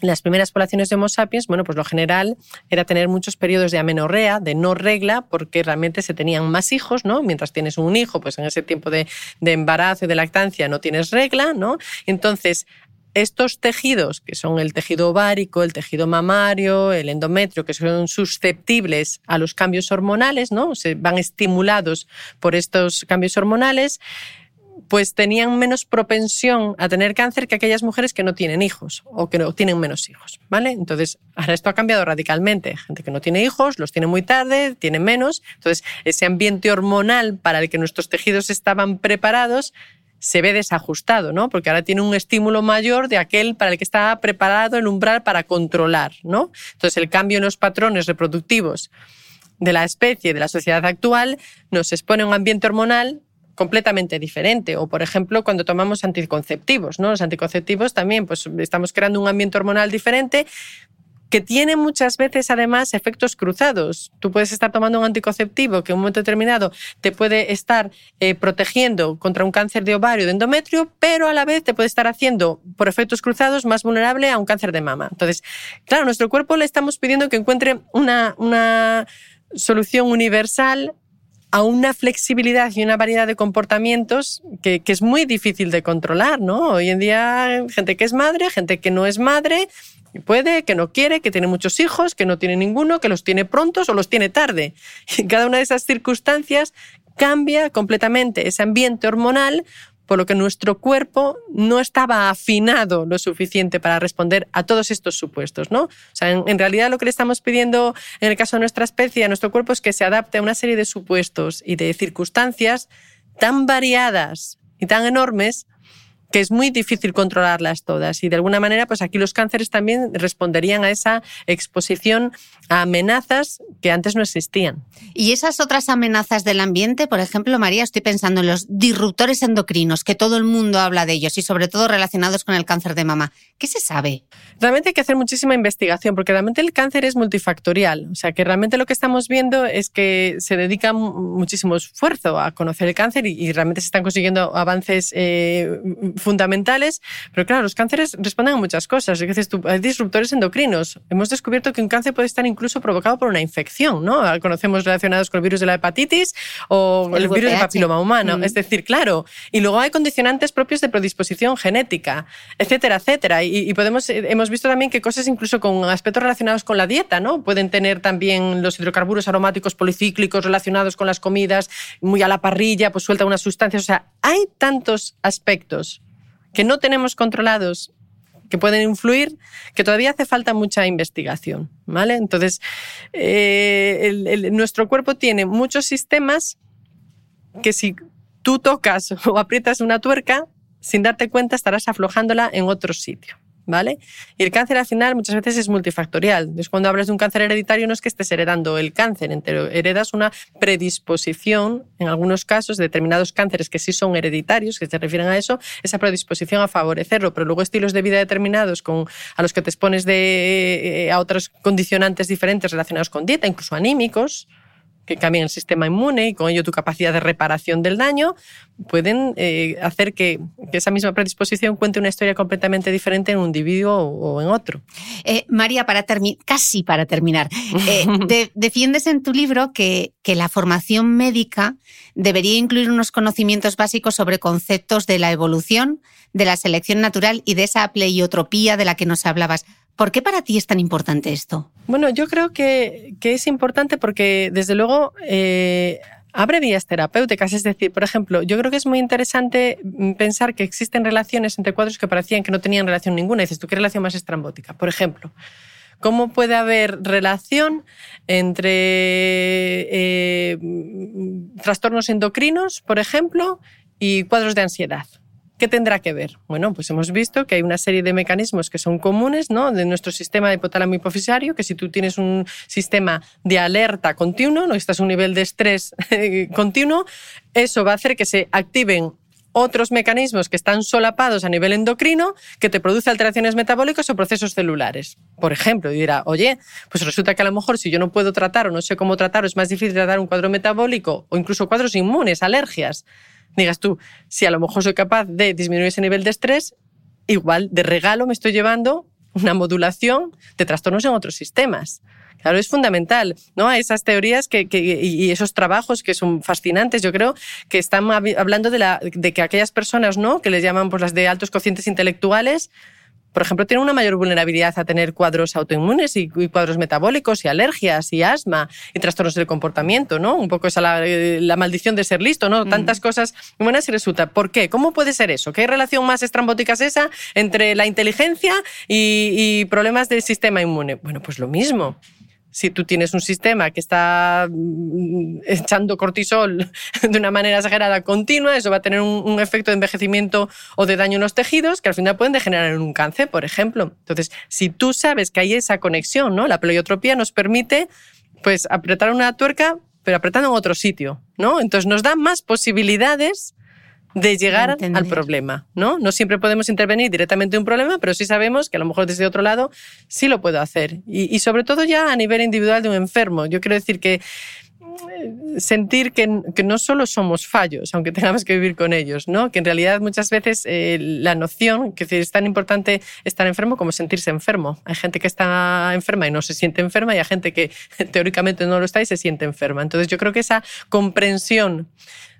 las primeras poblaciones de Homo sapiens, bueno, pues lo general era tener muchos periodos de amenorrea, de no regla, porque realmente se tenían más hijos, ¿no? Mientras tienes un hijo, pues en ese tiempo de, embarazo y de lactancia no tienes regla, ¿no? Entonces, estos tejidos, que son el tejido ovárico, el tejido mamario, el endometrio, que son susceptibles a los cambios hormonales, ¿no? Se van estimulados por estos cambios hormonales, pues tenían menos propensión a tener cáncer que aquellas mujeres que no tienen hijos o que no tienen menos hijos, ¿vale? Entonces, ahora esto ha cambiado radicalmente. Gente que no tiene hijos, los tiene muy tarde, tiene menos. Entonces, ese ambiente hormonal para el que nuestros tejidos estaban preparados se ve desajustado, ¿no? Porque ahora tiene un estímulo mayor de aquel para el que estaba preparado el umbral para controlar, ¿no? Entonces, el cambio en los patrones reproductivos de la especie, de la sociedad actual, nos expone a un ambiente hormonal completamente diferente. O, por ejemplo, cuando tomamos anticonceptivos, ¿no? Los anticonceptivos también, pues estamos creando un ambiente hormonal diferente que tiene muchas veces además efectos cruzados. Tú puedes estar tomando un anticonceptivo que en un momento determinado te puede estar eh, protegiendo contra un cáncer de ovario, de endometrio, pero a la vez te puede estar haciendo, por efectos cruzados, más vulnerable a un cáncer de mama. Entonces, claro, a nuestro cuerpo le estamos pidiendo que encuentre una, una solución universal a una flexibilidad y una variedad de comportamientos que, es muy difícil de controlar, ¿no? Hoy en día, gente que es madre, gente que no es madre, puede, que no quiere, que tiene muchos hijos, que no tiene ninguno, que los tiene prontos o los tiene tarde. Y cada una de esas circunstancias cambia completamente ese ambiente hormonal por lo que nuestro cuerpo no estaba afinado lo suficiente para responder a todos estos supuestos. ¿no? O sea, en, realidad lo que le estamos pidiendo en el caso de nuestra especie, a nuestro cuerpo, es que se adapte a una serie de supuestos y de circunstancias tan variadas y tan enormes que es muy difícil controlarlas todas. Y de alguna manera, pues aquí los cánceres también responderían a esa exposición a amenazas que antes no existían. Y esas otras amenazas del ambiente, por ejemplo, María, estoy pensando en los disruptores endocrinos, que todo el mundo habla de ellos y sobre todo relacionados con el cáncer de mama. ¿Qué se sabe? Realmente hay que hacer muchísima investigación porque realmente el cáncer es multifactorial. O sea, que realmente lo que estamos viendo es que se dedica muchísimo esfuerzo a conocer el cáncer y, realmente se están consiguiendo avances eh, fundamentales. Pero claro, los cánceres responden a muchas cosas. hay disruptores endocrinos. Hemos descubierto que un cáncer puede estar incluso provocado por una infección, ¿no? Conocemos relacionados con el virus de la hepatitis o el, virus del papiloma humano. Mm. Es decir, claro. Y luego hay condicionantes propios de predisposición genética, etcétera, etcétera. Y, podemos, eh, hemos visto también que cosas incluso con aspectos relacionados con la dieta, ¿no? Pueden tener también los hidrocarburos aromáticos policíclicos relacionados con las comidas, muy a la parrilla, pues suelta unas sustancias. O sea, hay tantos aspectos que no tenemos controlados que pueden influir, que todavía hace falta mucha investigación, ¿vale? Entonces, eh, nuestro cuerpo tiene muchos sistemas que si tú tocas o aprietas una tuerca, sin darte cuenta estarás aflojándola en otro sitio. ¿Vale? Y el cáncer al final muchas veces es multifactorial. Entonces, cuando hablas de un cáncer hereditario no es que estés heredando el cáncer entero, heredas una predisposición, en algunos casos, de determinados cánceres que sí son hereditarios, que se refieren a eso, esa predisposición a favorecerlo, pero luego estilos de vida determinados con, a los que te expones de, eh, a otros condicionantes diferentes relacionados con dieta, incluso anímicos, que cambien el sistema inmune y con ello tu capacidad de reparación del daño, pueden eh, hacer que, esa misma predisposición cuente una historia completamente diferente en un individuo o, en otro. Eh, María, para casi para terminar, eh, defiendes en tu libro que, que la formación médica debería incluir unos conocimientos básicos sobre conceptos de la evolución, de la selección natural y de esa pleiotropía de la que nos hablabas. ¿Por qué para ti es tan importante esto? Bueno, yo creo que, es importante porque, desde luego, eh, abre vías terapéuticas. Es decir, por ejemplo, yo creo que es muy interesante mm, pensar que existen relaciones entre cuadros que parecían que no tenían relación ninguna. dices, ¿tú qué relación más estrambótica? Por ejemplo, ¿cómo puede haber relación entre eh, mm, trastornos endocrinos, por ejemplo, y cuadros de ansiedad? ¿Qué tendrá que ver? Bueno, pues hemos visto que hay una serie de mecanismos que son comunes ¿no? de nuestro sistema hipotálamo hipofisario, que si tú tienes un sistema de alerta continuo, no estás un nivel de estrés continuo, eso va a hacer que se activen otros mecanismos que están solapados a nivel endocrino que te produce alteraciones metabólicas o procesos celulares. Por ejemplo, dirá, oye, pues resulta que a lo mejor si yo no puedo tratar o no sé cómo tratar o es más difícil tratar un cuadro metabólico o incluso cuadros inmunes, alergias, digas tú, si a lo mejor soy capaz de disminuir ese nivel de estrés, igual de regalo me estoy llevando una modulación de trastornos en otros sistemas. Claro, es fundamental, ¿no? Esas teorías que, y esos trabajos que son fascinantes, yo creo, que están hablando de, la, de que aquellas personas, ¿no? Que les llaman pues, las de altos cocientes intelectuales, por ejemplo, tienen una mayor vulnerabilidad a tener cuadros autoinmunes y, cuadros metabólicos y alergias y asma y trastornos del comportamiento, ¿no? Un poco esa la, maldición de ser listo, ¿no? Tantas cosas buenas y resulta. ¿Por qué? ¿Cómo puede ser eso? ¿Qué relación más estrambótica es esa entre la inteligencia y problemas del sistema inmune? Bueno, pues lo mismo si tú tienes un sistema que está mm, echando cortisol de una manera exagerada continua, eso va a tener un, efecto de envejecimiento o de daño en los tejidos que al final pueden degenerar en un cáncer, por ejemplo. Entonces, si tú sabes que hay esa conexión, ¿no? La pleiotropía nos permite pues apretar una tuerca, pero apretando en otro sitio, ¿no? Entonces nos da más posibilidades de llegar al problema, ¿no? No siempre podemos intervenir directamente en un problema, pero sí sabemos que a lo mejor desde otro lado sí lo puedo hacer. Y, sobre todo ya a nivel individual de un enfermo. Yo quiero decir que eh, sentir que, no solo somos fallos, aunque tengamos que vivir con ellos, ¿no? que en realidad muchas veces eh, la noción, que es tan importante estar enfermo como sentirse enfermo. Hay gente que está enferma y no se siente enferma y hay gente que teóricamente no lo está y se siente enferma. Entonces yo creo que esa comprensión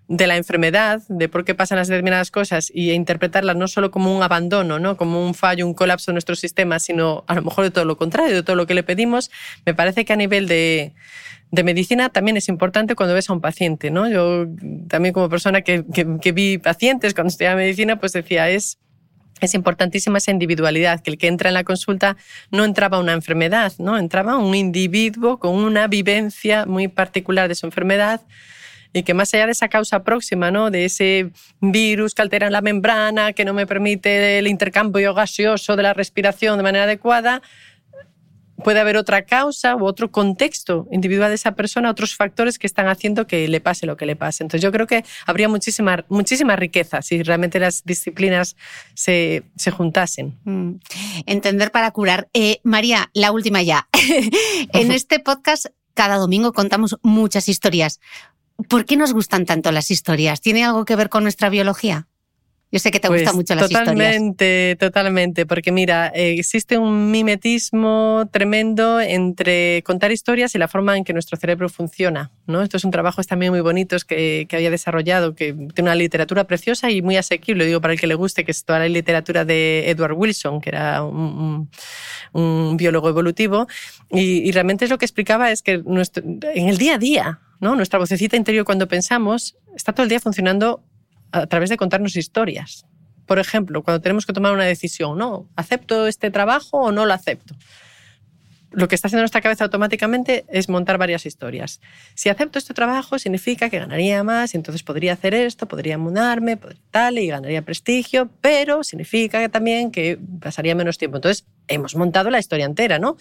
de la enfermedad, de por qué pasan las determinadas cosas y interpretarlas no solo como un abandono, ¿no? como un fallo, un colapso de nuestro sistema, sino a lo mejor de todo lo contrario, de todo lo que le pedimos, me parece que a nivel de, de medicina también es importante cuando ves a un paciente. ¿no? Yo también como persona que, que, vi pacientes cuando estudiaba medicina, pues decía, es, es importantísima esa individualidad, que el que entra en la consulta no entraba una enfermedad, ¿no? entraba un individuo con una vivencia muy particular de su enfermedad, y que más allá de esa causa próxima, ¿no? de ese virus que altera la membrana, que no me permite el intercambio gaseoso de la respiración de manera adecuada, puede haber otra causa u otro contexto individual de esa persona, otros factores que están haciendo que le pase lo que le pase. Entonces yo creo que habría muchísima, muchísima riqueza si realmente las disciplinas se, se juntasen. Mm. Entender para curar. Eh, María, la última ya. en este podcast cada domingo contamos muchas historias. ¿Por qué nos gustan tanto las historias? ¿Tiene algo que ver con nuestra biología? Yo sé que te gustan pues mucho las historias. Totalmente, totalmente, porque mira, eh, existe un mimetismo tremendo entre contar historias y la forma en que nuestro cerebro funciona. ¿no? Estos son trabajos también muy bonitos que, que había desarrollado, que tiene una literatura preciosa y muy asequible, digo, para el que le guste, que es toda la literatura de Edward Wilson, que era un, un, biólogo evolutivo, y, y, realmente es lo que explicaba es que nuestro, en el día a día, ¿no? nuestra vocecita interior cuando pensamos está todo el día funcionando a través de contarnos historias. Por ejemplo, cuando tenemos que tomar una decisión, ¿no? ¿Acepto este trabajo o no lo acepto? Lo que está haciendo nuestra cabeza automáticamente es montar varias historias. Si acepto este trabajo, significa que ganaría más, y entonces podría hacer esto, podría mudarme, tal, y ganaría prestigio, pero significa también que pasaría menos tiempo. Entonces, hemos montado la historia entera, ¿no?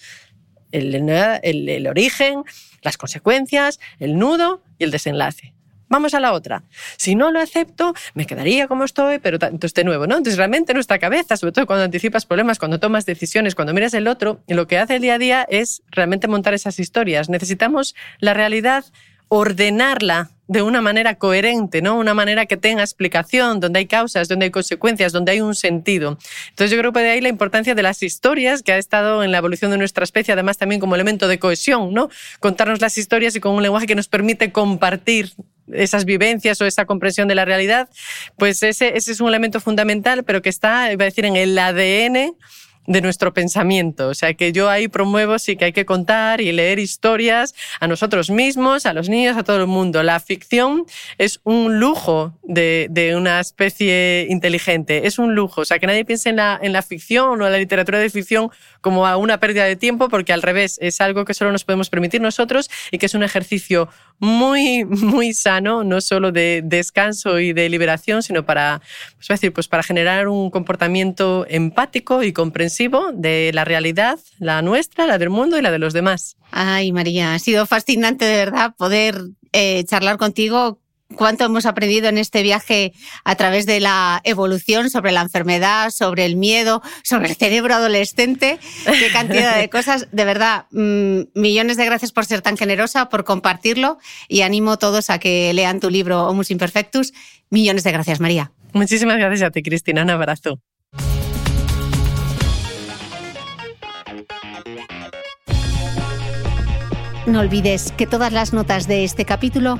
El, origen, las consecuencias, el nudo y el desenlace. Vamos a la otra. Si no lo acepto, me quedaría como estoy, pero entonces de nuevo, ¿no? Entonces realmente nuestra cabeza, sobre todo cuando anticipas problemas, cuando tomas decisiones, cuando miras el otro, lo que hace el día a día es realmente montar esas historias. Necesitamos la realidad ordenarla de una manera coherente, ¿no? Una manera que tenga explicación, donde hay causas, donde hay consecuencias, donde hay un sentido. Entonces yo creo que de ahí la importancia de las historias que ha estado en la evolución de nuestra especie, además también como elemento de cohesión, ¿no? Contarnos las historias y con un lenguaje que nos permite compartir esas vivencias o esa comprensión de la realidad, pues ese, ese es un elemento fundamental, pero que está, iba a decir, en el ADN de nuestro pensamiento. O sea que yo ahí promuevo sí que hay que contar y leer historias a nosotros mismos, a los niños, a todo el mundo. La ficción es un lujo de, de una especie inteligente, es un lujo. O sea que nadie piense en la, en la ficción o en la literatura de ficción como a una pérdida de tiempo, porque al revés, es algo que solo nos podemos permitir nosotros y que es un ejercicio muy, muy sano, no solo de descanso y de liberación, sino para, pues, decir, pues para generar un comportamiento empático y comprensivo de la realidad, la nuestra, la del mundo y la de los demás. Ay, María, ha sido fascinante de verdad poder eh, charlar contigo cuánto hemos aprendido en este viaje a través de la evolución sobre la enfermedad, sobre el miedo, sobre el cerebro adolescente, qué cantidad de cosas. De verdad, mm, millones de gracias por ser tan generosa, por compartirlo y animo a todos a que lean tu libro Homus Imperfectus. Millones de gracias, María. Muchísimas gracias a ti, Cristina. Un abrazo. No olvides que todas las notas de este capítulo